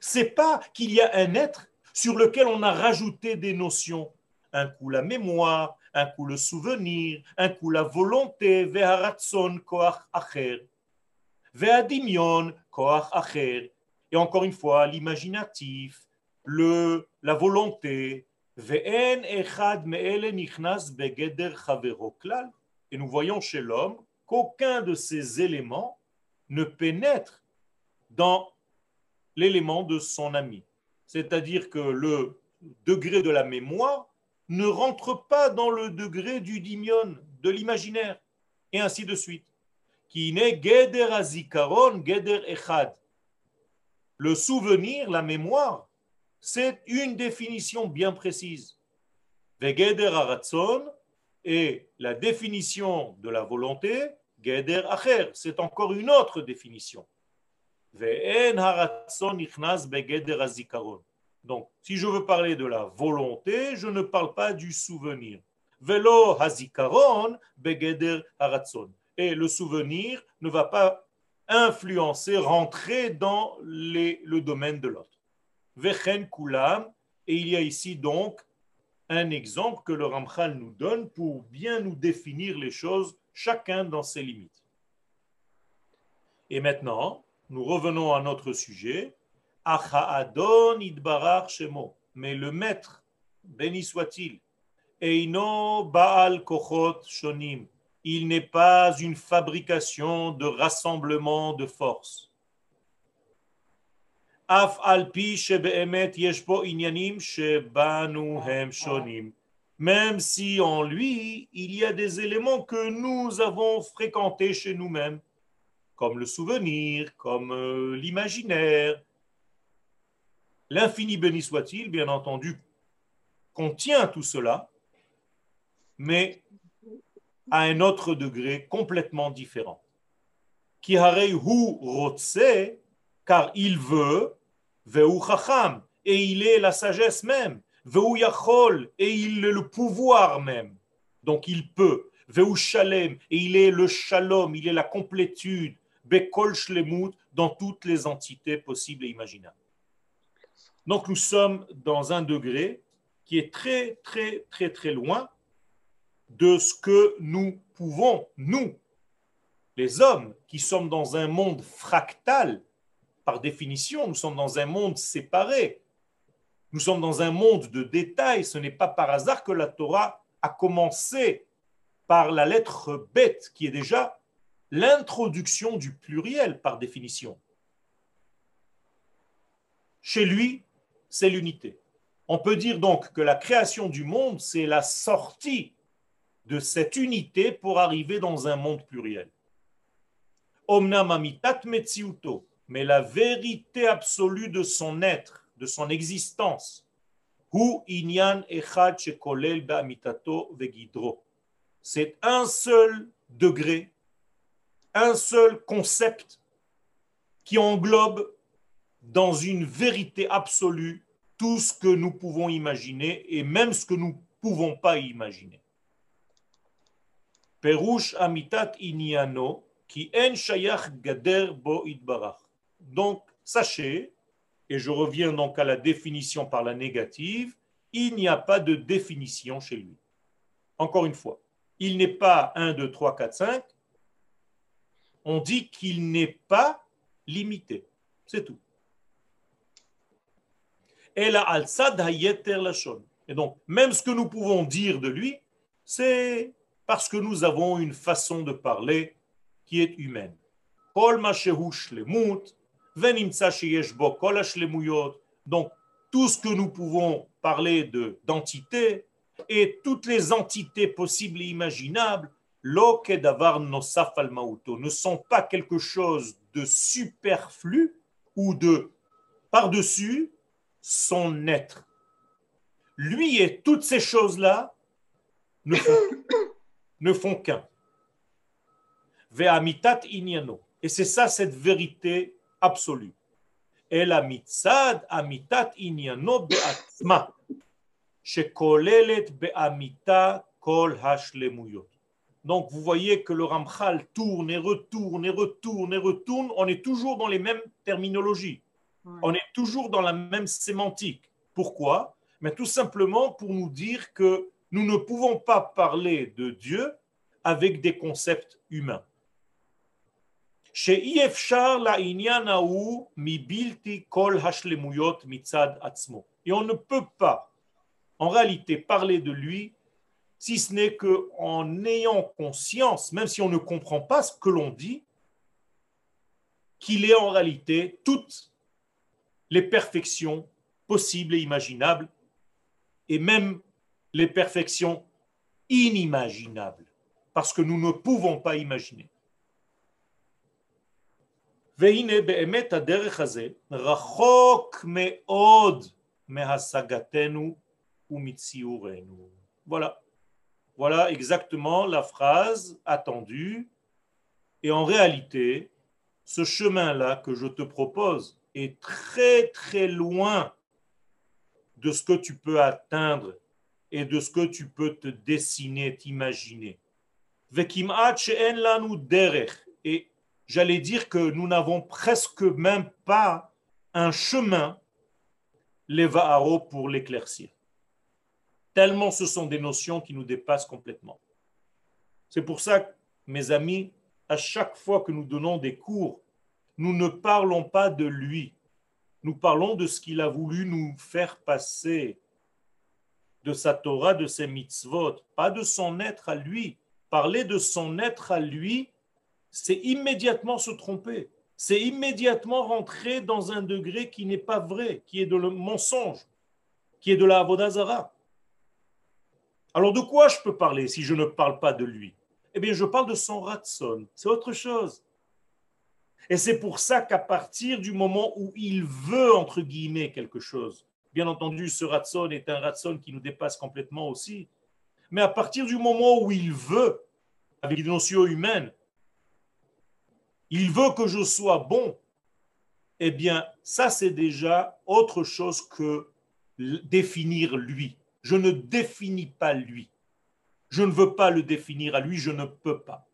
C'est pas qu'il y a un être sur lequel on a rajouté des notions. Un coup la mémoire, un coup le souvenir, un coup la volonté, ve'haratson koach acher, koach acher, et encore une fois, l'imaginatif, le, la volonté, Et nous voyons chez l'homme qu'aucun de ces éléments ne pénètre dans l'élément de son ami. C'est-à-dire que le degré de la mémoire ne rentre pas dans le degré du dimion, de l'imaginaire, et ainsi de suite. Qui n'est geder azikaron, geder echad. Le souvenir, la mémoire, c'est une définition bien précise. Vegeder et la définition de la volonté, geder acher, c'est encore une autre définition. Ve'en ichnas begeder azikaron. Donc, si je veux parler de la volonté, je ne parle pas du souvenir. Velo hazikaron begeder haratzon. Et le souvenir ne va pas influencer, rentrer dans le domaine de l'autre. Vechen kulam. Et il y a ici donc un exemple que le Ramchal nous donne pour bien nous définir les choses, chacun dans ses limites. Et maintenant, nous revenons à notre sujet. Mais le maître, béni soit-il, Eino Baal Kochot Shonim, il n'est pas une fabrication de rassemblement de forces. Af alpi shebeemet yeshpo inyanim shebanu hem shonim. Même si en lui, il y a des éléments que nous avons fréquentés chez nous-mêmes, comme le souvenir, comme euh, l'imaginaire, L'infini béni soit-il, bien entendu, contient tout cela, mais à un autre degré complètement différent. Qui hu rotse, car il veut, veu chacham, et il est la sagesse même, veu yachol, et il est le pouvoir même. Donc il peut, veu shalem, et il est le shalom, il est la complétude, bekol shlemut, dans toutes les entités possibles et imaginables. Donc nous sommes dans un degré qui est très, très, très, très loin de ce que nous pouvons, nous, les hommes, qui sommes dans un monde fractal, par définition, nous sommes dans un monde séparé, nous sommes dans un monde de détails, ce n'est pas par hasard que la Torah a commencé par la lettre bête, qui est déjà l'introduction du pluriel par définition. Chez lui, c'est l'unité. On peut dire donc que la création du monde, c'est la sortie de cette unité pour arriver dans un monde pluriel. Omnam amitat metziuto, mais la vérité absolue de son être, de son existence, inyan. C'est un seul degré, un seul concept qui englobe dans une vérité absolue tout ce que nous pouvons imaginer et même ce que nous ne pouvons pas imaginer. Perush amitat iniano qui en shayach gader bo Donc, sachez, et je reviens donc à la définition par la négative, il n'y a pas de définition chez lui. Encore une fois, il n'est pas 1, 2, 3, 4, 5. On dit qu'il n'est pas limité. C'est tout. Et donc, même ce que nous pouvons dire de lui, c'est parce que nous avons une façon de parler qui est humaine. Donc, tout ce que nous pouvons parler de d'entité et toutes les entités possibles et imaginables, ne sont pas quelque chose de superflu ou de par-dessus son être. Lui et toutes ces choses-là ne font, qu'un. Ve'amitat inyano. Et c'est ça cette vérité absolue. El amitzad amitat inyano be'atma. Shekolelet be'amita kol hashlemuyot. Donc vous voyez que le Ramchal tourne et retourne et retourne et retourne. On est toujours dans les mêmes terminologies. On est toujours dans la même sémantique. Pourquoi? Mais tout simplement pour nous dire que nous ne pouvons pas parler de Dieu avec des concepts humains. Et on ne peut pas en réalité parler de lui, si ce n'est qu'en ayant conscience, même si on ne comprend pas ce que l'on dit, qu'il est en réalité toutes les perfections possibles et imaginables, et même les perfections inimaginables, parce que nous ne pouvons pas imaginer. Voilà. Voilà exactement la phrase attendue. Et en réalité, ce chemin-là que je te propose est très très loin de ce que tu peux atteindre et de ce que tu peux te dessiner, t'imaginer. Et j'allais dire que nous n'avons presque même pas un chemin, les Va'aro, pour l'éclaircir. Tellement ce sont des notions qui nous dépassent complètement. C'est pour ça, mes amis, à chaque fois que nous donnons des cours, nous ne parlons pas de lui. Nous parlons de ce qu'il a voulu nous faire passer, de sa Torah, de ses mitzvot, pas de son être à lui. Parler de son être à lui, c'est immédiatement se tromper. C'est immédiatement rentrer dans un degré qui n'est pas vrai, qui est de le mensonge, qui est de la Avodazara. Alors de quoi je peux parler si je ne parle pas de lui? Eh bien, je parle de son ratson. C'est autre chose. Et c'est pour ça qu'à partir du moment où il veut, entre guillemets, quelque chose, bien entendu, ce ratson est un ratson qui nous dépasse complètement aussi, mais à partir du moment où il veut, avec des notions humaines, il veut que je sois bon, eh bien, ça, c'est déjà autre chose que définir lui. Je ne définis pas lui. Je ne veux pas le définir à lui, je ne peux pas.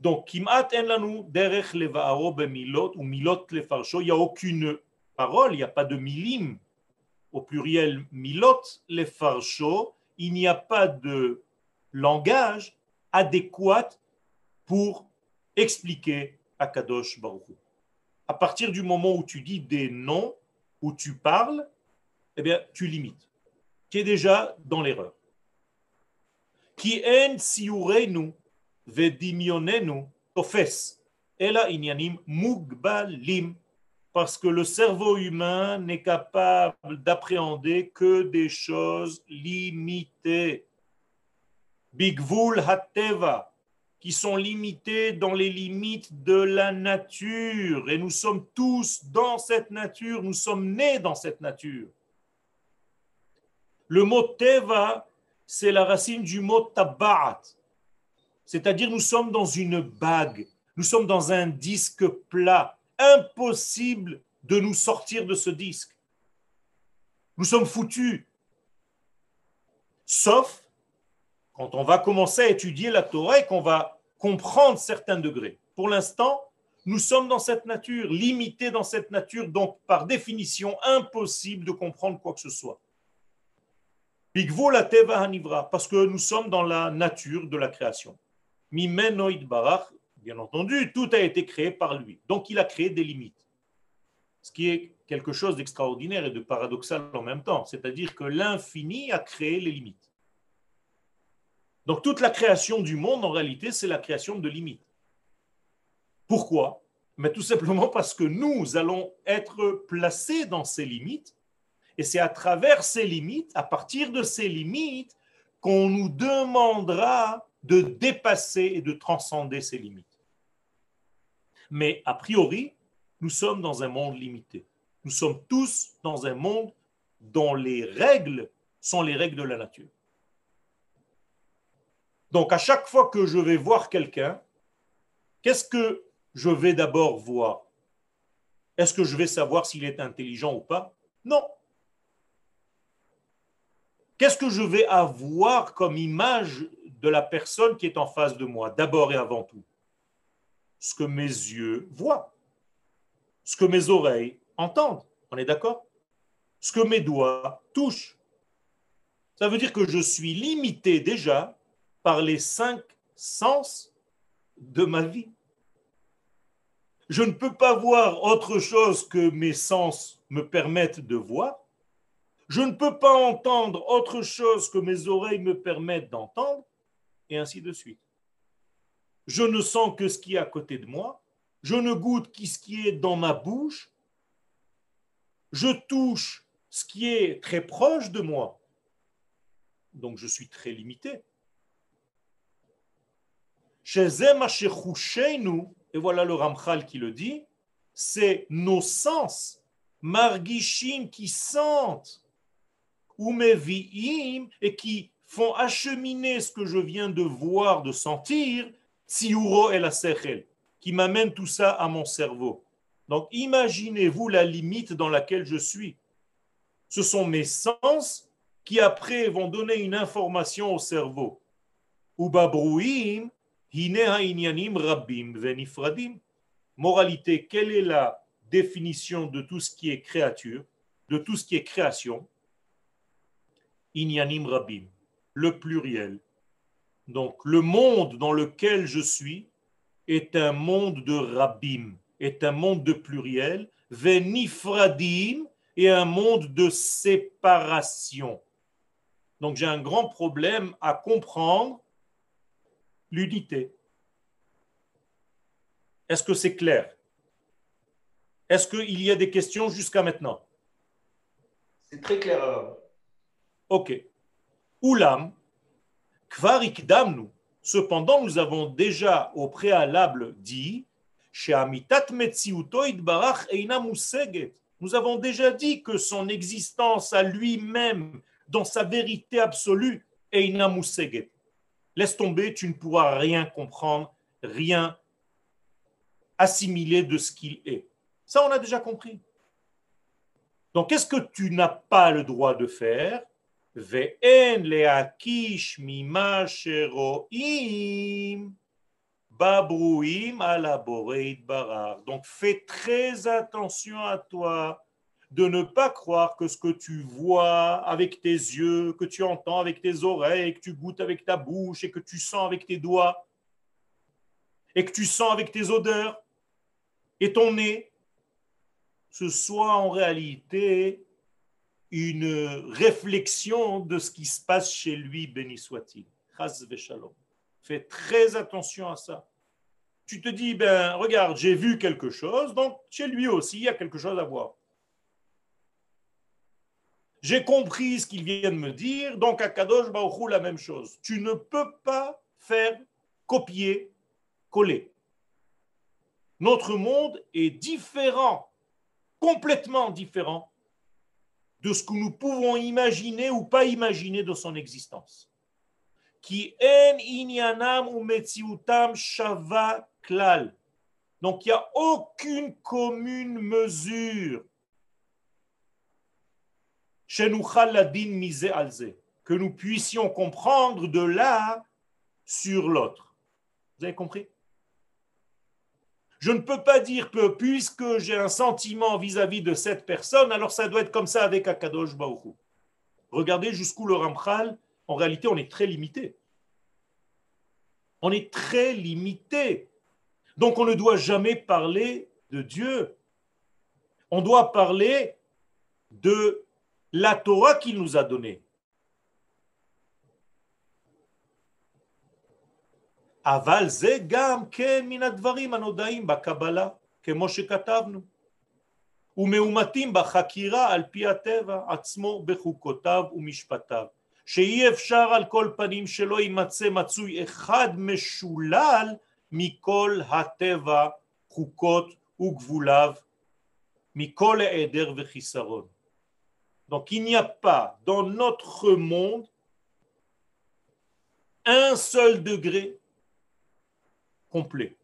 Donc, kimat en derech ou milot lefarsho, il n'y a aucune parole, il n'y a pas de milim. Au pluriel milot lefarsho, il n'y a pas de langage adéquat pour expliquer à Kadosh Baruch. À partir du moment où tu dis des noms, où tu parles, eh bien, tu limites qui est déjà dans l'erreur. Qui en siurenu vedimionenu tofes. Ela inyanim mugbalim. Parce que le cerveau humain n'est capable d'appréhender que des choses limitées. Bigvul hateva, qui sont limitées dans les limites de la nature. Et nous sommes tous dans cette nature, nous sommes nés dans cette nature. Le mot teva, c'est la racine du mot tabat. C'est-à-dire, nous sommes dans une bague, nous sommes dans un disque plat. Impossible de nous sortir de ce disque. Nous sommes foutus. Sauf quand on va commencer à étudier la Torah et qu'on va comprendre certains degrés. Pour l'instant, nous sommes dans cette nature, limités dans cette nature, donc par définition impossible de comprendre quoi que ce soit la teva hanivra, parce que nous sommes dans la nature de la création. Mimenoid barach, bien entendu, tout a été créé par lui. Donc il a créé des limites. Ce qui est quelque chose d'extraordinaire et de paradoxal en même temps. C'est-à-dire que l'infini a créé les limites. Donc toute la création du monde, en réalité, c'est la création de limites. Pourquoi? Mais tout simplement parce que nous allons être placés dans ces limites et c'est à travers ces limites, à partir de ces limites, qu'on nous demandera de dépasser et de transcender ces limites. Mais a priori, nous sommes dans un monde limité. Nous sommes tous dans un monde dont les règles sont les règles de la nature. Donc à chaque fois que je vais voir quelqu'un, qu'est-ce que je vais d'abord voir? Est-ce que je vais savoir s'il est intelligent ou pas? Non. Qu'est-ce que je vais avoir comme image de la personne qui est en face de moi, d'abord et avant tout Ce que mes yeux voient, ce que mes oreilles entendent, on est d'accord? Ce que mes doigts touchent. Ça veut dire que je suis limité déjà par les cinq sens de ma vie. Je ne peux pas voir autre chose que mes sens me permettent de voir Je ne peux pas entendre autre chose que mes oreilles me permettent d'entendre, et ainsi de suite. Je ne sens que ce qui est à côté de moi, je ne goûte que ce qui est dans ma bouche, je touche ce qui est très proche de moi, donc je suis très limité. Et voilà le Ramchal qui le dit, c'est nos sens, margishim, qui sentent, ou mevi'im, et qui font acheminer ce que je viens de voir, de sentir, tsiuro el sechel, qui m'amène tout ça à mon cerveau. Donc imaginez-vous la limite dans laquelle je suis. Ce sont mes sens qui après vont donner une information au cerveau. Moralité, quelle est la définition de tout ce qui est créature, de tout ce qui est création? Inyanim rabim, le pluriel. Donc le monde dans lequel je suis est un monde de rabim, est un monde de pluriel, venifradim et un monde de séparation. Donc j'ai un grand problème à comprendre l'unité. Est-ce que c'est clair? Est-ce qu'il y a des questions jusqu'à maintenant? C'est très clair. Ok. Oulam, kvarik damnu. Cependant, nous avons déjà au préalable dit nous avons déjà dit que son existence à lui-même, dans sa vérité absolue, est Laisse tomber, tu ne pourras rien comprendre, rien assimiler de ce qu'il est. Ça, on a déjà compris. Donc, qu'est-ce que tu n'as pas le droit de faire? Donc fais très attention à toi de ne pas croire que ce que tu vois avec tes yeux, que tu entends avec tes oreilles, que tu goûtes avec ta bouche et que tu sens avec tes doigts et que tu sens avec tes odeurs et ton nez, ce soit en réalité une réflexion de ce qui se passe chez lui, béni soit-il. Fais très attention à ça. Tu te dis, ben regarde, j'ai vu quelque chose, donc chez lui aussi, il y a quelque chose à voir. J'ai compris ce qu'il vient de me dire, donc à Kadosh Baruchou, la même chose. Tu ne peux pas faire copier, coller. Notre monde est différent, complètement différent de ce que nous pouvons imaginer ou pas imaginer de son existence. Qui en inyanam ou metziutam shava klal. Donc il n'y a aucune commune mesure que nous puissions comprendre de là sur l'autre. Vous avez compris? Je ne peux pas dire que puisque j'ai un sentiment vis-à-vis de cette personne, alors ça doit être comme ça avec Akadosh Baruch Regardez jusqu'où le Ramchal, en réalité, on est très limité. On est très limité. Donc on ne doit jamais parler de Dieu. On doit parler de la Torah qu'il nous a donnée. אבל זה גם כן מן הדברים הנודעים בקבלה, כמו שכתבנו, ומאומתים בחקירה על פי הטבע עצמו בחוקותיו ומשפטיו, שאי אפשר על כל פנים שלא יימצא מצוי אחד משולל מכל הטבע, חוקות וגבוליו, מכל העדר וחיסרון. Donc il n'y a pas dans notre monde un seul degré complet.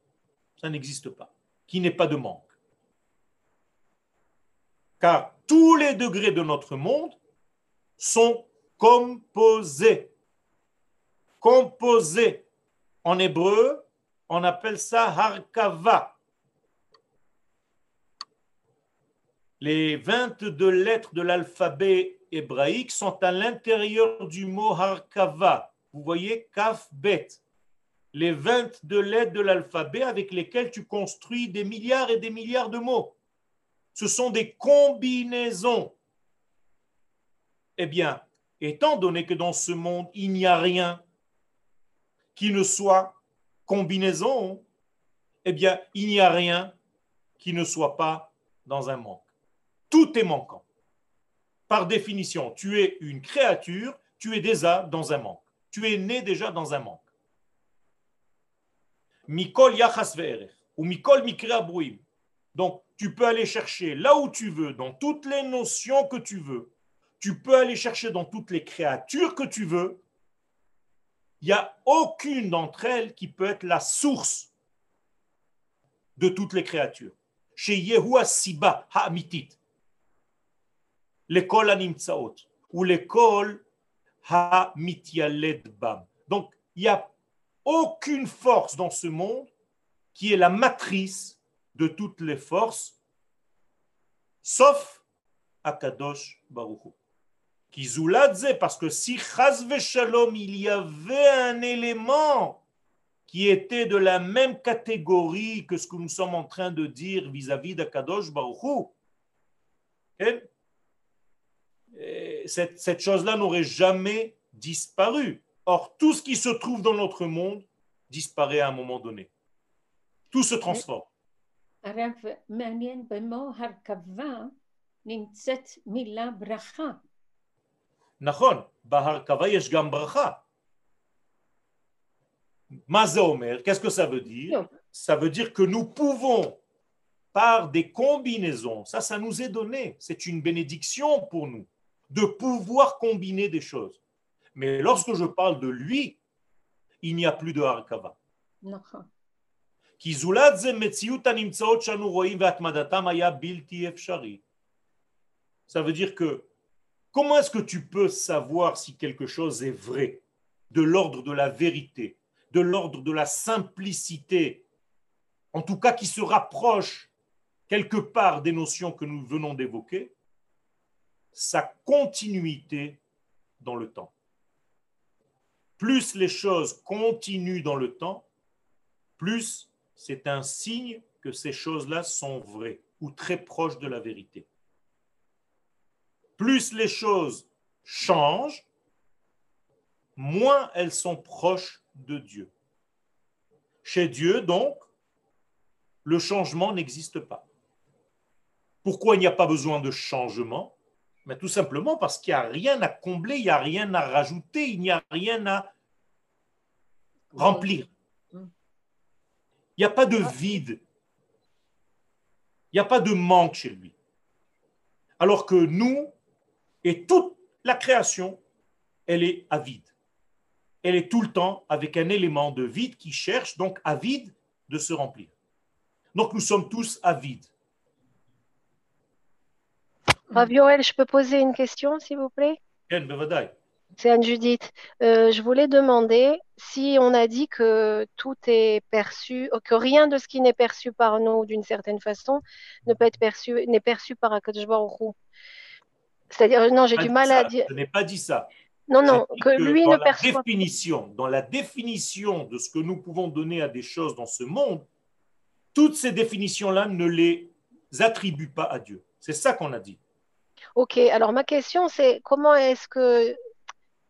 Ça n'existe pas. Qui n'est pas de manque. Car tous les degrés de notre monde sont composés. Composés. En hébreu, on appelle ça harkava. Les 22 lettres de l'alphabet hébraïque sont à l'intérieur du mot harkava. Vous voyez, kaf bet. Les 22 lettres de l'alphabet avec lesquelles tu construis des milliards et des milliards de mots. Ce sont des combinaisons. Eh bien, étant donné que dans ce monde, il n'y a rien qui ne soit combinaison, eh bien, il n'y a rien qui ne soit pas dans un manque. Tout est manquant. Par définition, tu es une créature, tu es déjà dans un manque. Tu es né déjà dans un manque. Mikol yachas ou mikol Donc, tu peux aller chercher là où tu veux, dans toutes les notions que tu veux. Tu peux aller chercher dans toutes les créatures que tu veux. Il n'y a aucune d'entre elles qui peut être la source de toutes les créatures. Chez Yehua Siba Ha'amitit, l'école Animtsaot, ou l'école Ha'mityaled Bam. Donc, il n'y a aucune force dans ce monde qui est la matrice de toutes les forces, sauf Akadosh Baruch Kizuladze, parce que si Chazve Shalom, il y avait un élément qui était de la même catégorie que ce que nous sommes en train de dire vis-à-vis d'Akadosh Baruch cette, cette chose-là n'aurait jamais disparu. Or, tout ce qui se trouve dans notre monde disparaît à un moment donné. Tout se transforme. נכון, בהרכבה יש גם ברכה. Qu'est-ce que ça veut dire Ça veut dire que nous pouvons, par des combinaisons, ça, ça nous est donné, c'est une bénédiction pour nous, de pouvoir combiner des choses. Mais lorsque je parle de lui, il n'y a plus de Harkava. Ça veut dire que comment est-ce que tu peux savoir si quelque chose est vrai, de l'ordre de la vérité, de l'ordre de la simplicité, en tout cas qui se rapproche quelque part des notions que nous venons d'évoquer, sa continuité dans le temps. Plus les choses continuent dans le temps, plus c'est un signe que ces choses-là sont vraies ou très proches de la vérité. Plus les choses changent, moins elles sont proches de Dieu. Chez Dieu, donc, le changement n'existe pas. Pourquoi il n'y a pas besoin de changement? Mais Tout simplement parce qu'il n'y a rien à combler, il n'y a rien à rajouter, il n'y a rien à remplir. Il n'y a pas de vide. Il n'y a pas de manque chez lui. Alors que nous, et toute la création, elle est avide elle est tout le temps avec un élément de vide qui cherche donc avide de se remplir. Donc nous sommes tous avides. Rav je peux poser une question, s'il vous plaît? C'est Anne-Judith. Euh, je voulais demander si on a dit que tout est perçu, que rien de ce qui n'est perçu par nous d'une certaine façon ne peut être perçu, n'est perçu par Akadosh Baruch C'est-à-dire, non, j'ai du mal à dire. Je n'ai pas dit ça. Non, non, que, lui ne perçoit définition, Dans la définition de ce que nous pouvons donner à des choses dans ce monde, toutes ces définitions-là ne les attribuent pas à Dieu. C'est ça qu'on a dit. Ok, alors ma question c'est comment est-ce que,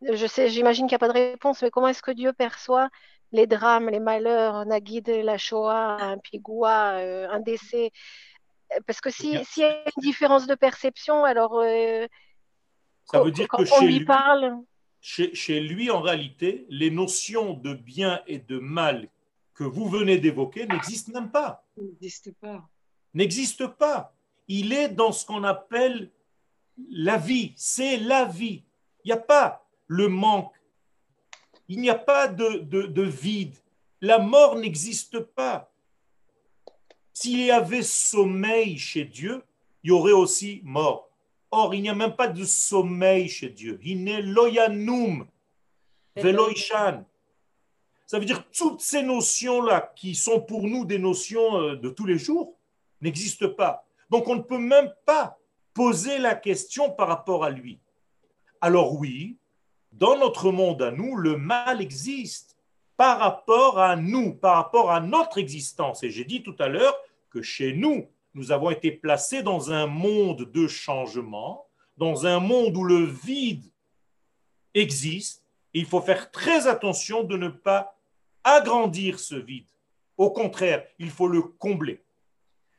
je sais, j'imagine qu'il n'y a pas de réponse, mais comment est-ce que Dieu perçoit les drames, les malheurs, Nagid, la Shoah, un pigoua, euh, un décès? Parce que s'il y a une différence de perception, alors euh, ça veut dire que chez lui, parle... chez, lui, en réalité, les notions de bien et de mal que vous venez d'évoquer n'existent même pas. N'existent pas. N'existent pas. Il est dans ce qu'on appelle la vie. C'est la vie. Il n'y a pas le manque. Il n'y a pas de, de vide. La mort n'existe pas. S'il y avait sommeil chez Dieu, il y aurait aussi mort. Or, il n'y a même pas de sommeil chez Dieu. Il n'est loyanum, veloishan. Ça veut dire que toutes ces notions-là, qui sont pour nous des notions euh, de tous les jours, n'existent pas. Donc, on ne peut même pas poser la question par rapport à lui. Alors oui, dans notre monde à nous, le mal existe par rapport à nous, par rapport à notre existence. Et j'ai dit tout à l'heure que chez nous, nous avons été placés dans un monde de changement, dans un monde où le vide existe, il faut faire très attention de ne pas agrandir ce vide. Au contraire, il faut le combler.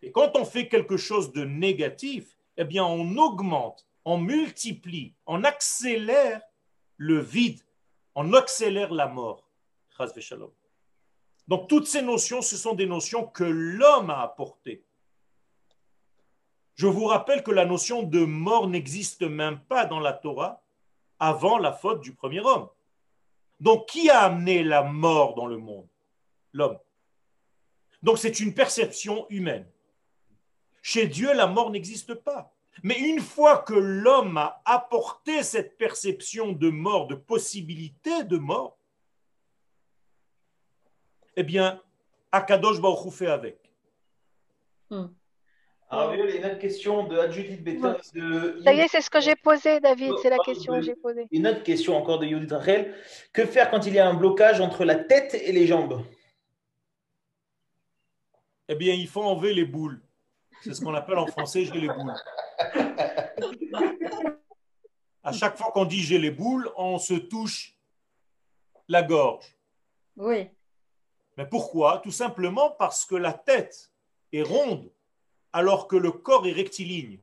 Et quand on fait quelque chose de négatif, eh bien, on augmente, on multiplie, on accélère le vide, on accélère la mort. Donc, toutes ces notions, ce sont des notions que l'homme a apportées. Je vous rappelle que la notion de mort n'existe même pas dans la Torah avant la faute du premier homme. Donc, qui a amené la mort dans le monde? L'homme. Donc, c'est une perception humaine. Chez Dieu, la mort n'existe pas. Mais une fois que l'homme a apporté cette perception de mort, de possibilité de mort, eh bien, Akadosh Baruch fait avec. Hmm. Alors, il y a une autre question de Adjudit Beta. Ça y est, c'est ce que j'ai posé, David. C'est la question que j'ai posée. Une autre question encore de Yudit Rachel. Que faire quand il y a un blocage entre la tête et les jambes? Eh bien, il faut enlever les boules. C'est ce qu'on appelle en français j'ai les boules. À chaque fois qu'on dit j'ai les boules, on se touche la gorge. Oui. Mais pourquoi? Tout simplement parce que la tête est ronde alors que le corps est rectiligne.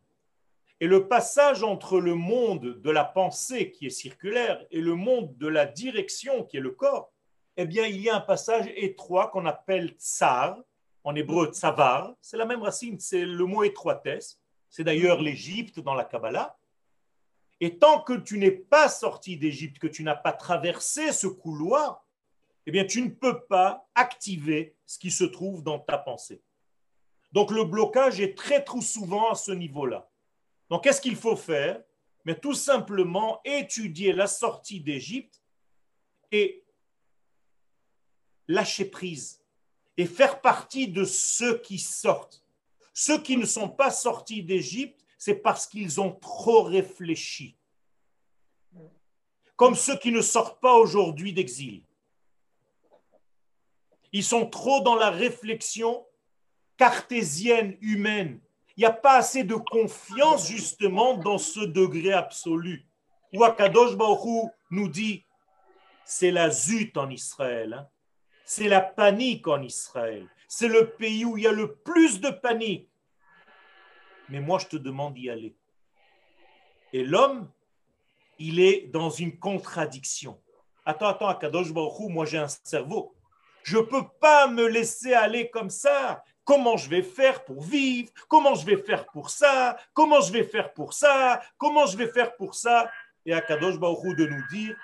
Et le passage entre le monde de la pensée qui est circulaire et le monde de la direction qui est le corps, eh bien, il y a un passage étroit qu'on appelle tsar, en hébreu tsavar, c'est la même racine, c'est le mot étroitesse, c'est d'ailleurs l'Égypte dans la Kabbalah. Et tant que tu n'es pas sorti d'Égypte, que tu n'as pas traversé ce couloir, eh bien, tu ne peux pas activer ce qui se trouve dans ta pensée. Donc le blocage est très trop souvent à ce niveau-là. Donc qu'est-ce qu'il faut faire? Mais tout simplement étudier la sortie d'Égypte et lâcher prise et faire partie de ceux qui sortent. Ceux qui ne sont pas sortis d'Égypte, c'est parce qu'ils ont trop réfléchi. Comme ceux qui ne sortent pas aujourd'hui d'exil. Ils sont trop dans la réflexion cartésienne humaine. Il n'y a pas assez de confiance justement dans ce degré absolu. Où Akadosh Baruch nous dit, c'est la zut en Israël, hein. C'est la panique en Israël, c'est le pays où il y a le plus de panique. Mais moi, je te demande d'y aller. Et l'homme, il est dans une contradiction. Attends, attends, Akadosh Baruch moi j'ai un cerveau. Je ne peux pas me laisser aller comme ça. Comment je vais faire pour vivre? Comment je vais faire pour ça? Comment je vais faire pour ça? Comment je vais faire pour ça? Et à Kadosh Baruch de nous dire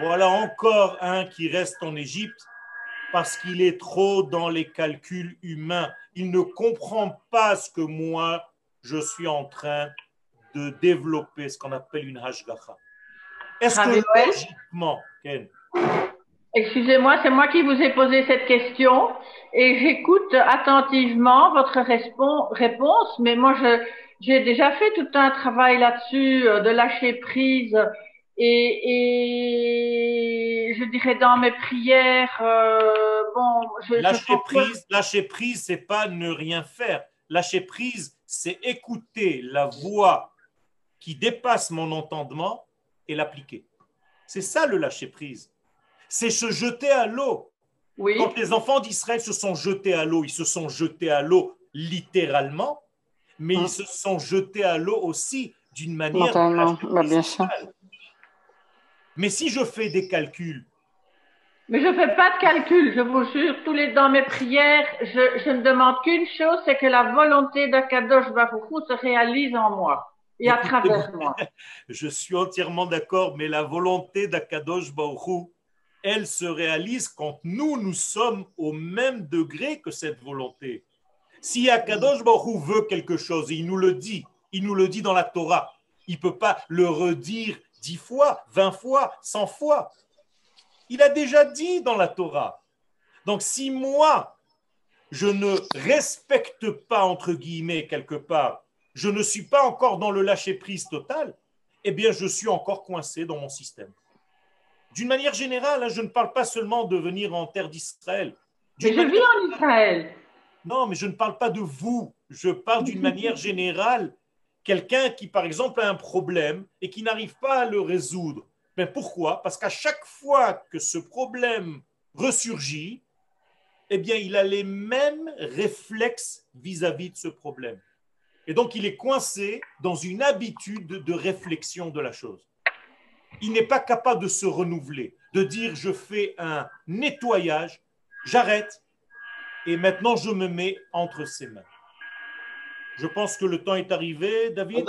voilà encore un qui reste en Égypte parce qu'il est trop dans les calculs humains. Il ne comprend pas ce que moi, je suis en train de développer, ce qu'on appelle une hashgacha. Est-ce que logiquement, Ken, Excusez-moi, c'est moi qui vous ai posé cette question et j'écoute attentivement votre réponse, mais moi j'ai déjà fait tout un travail là-dessus euh, de lâcher prise et, et je dirais dans mes prières, euh, bon, je, lâcher prise, lâcher prise, c'est pas ne rien faire. Lâcher prise, c'est écouter la voix qui dépasse mon entendement et l'appliquer. C'est ça le lâcher prise c'est se jeter à l'eau. Quand les enfants d'Israël se sont jetés à l'eau, ils se sont jetés à l'eau littéralement, mais ils se sont jetés à l'eau aussi d'une manière. Bah, bien Mais si je fais des calculs. Mais je ne fais pas de calculs, je vous jure, tous les dans mes prières, je, ne demande qu'une chose, c'est que la volonté d'Akadosh Baruch se réalise en moi et à travers moi. Je suis entièrement d'accord, mais la volonté d'Akadosh Baruch elle se réalise quand nous, nous sommes au même degré que cette volonté. Si Akadosh Baruch veut quelque chose, il nous le dit, il nous le dit dans la Torah, il ne peut pas le redire dix fois, vingt fois, cent fois. Il a déjà dit dans la Torah. Donc si moi, je ne respecte pas, entre guillemets, quelque part, je ne suis pas encore dans le lâcher-prise total, eh bien, je suis encore coincé dans mon système. D'une manière générale, hein, je ne parle pas seulement de venir en terre d'Israël. Mais je vis en Israël. Non, mais je ne parle pas de vous. Je parle d'une manière générale. Quelqu'un qui, par exemple, a un problème et qui n'arrive pas à le résoudre. Mais pourquoi? Parce qu'à chaque fois que ce problème ressurgit, eh bien, il a les mêmes réflexes vis-à-vis de ce problème. Et donc, il est coincé dans une habitude de réflexion de la chose. Il n'est pas capable de se renouveler, de dire je fais un nettoyage, j'arrête, et maintenant je me mets entre ses mains. Je pense que le temps est arrivé, David.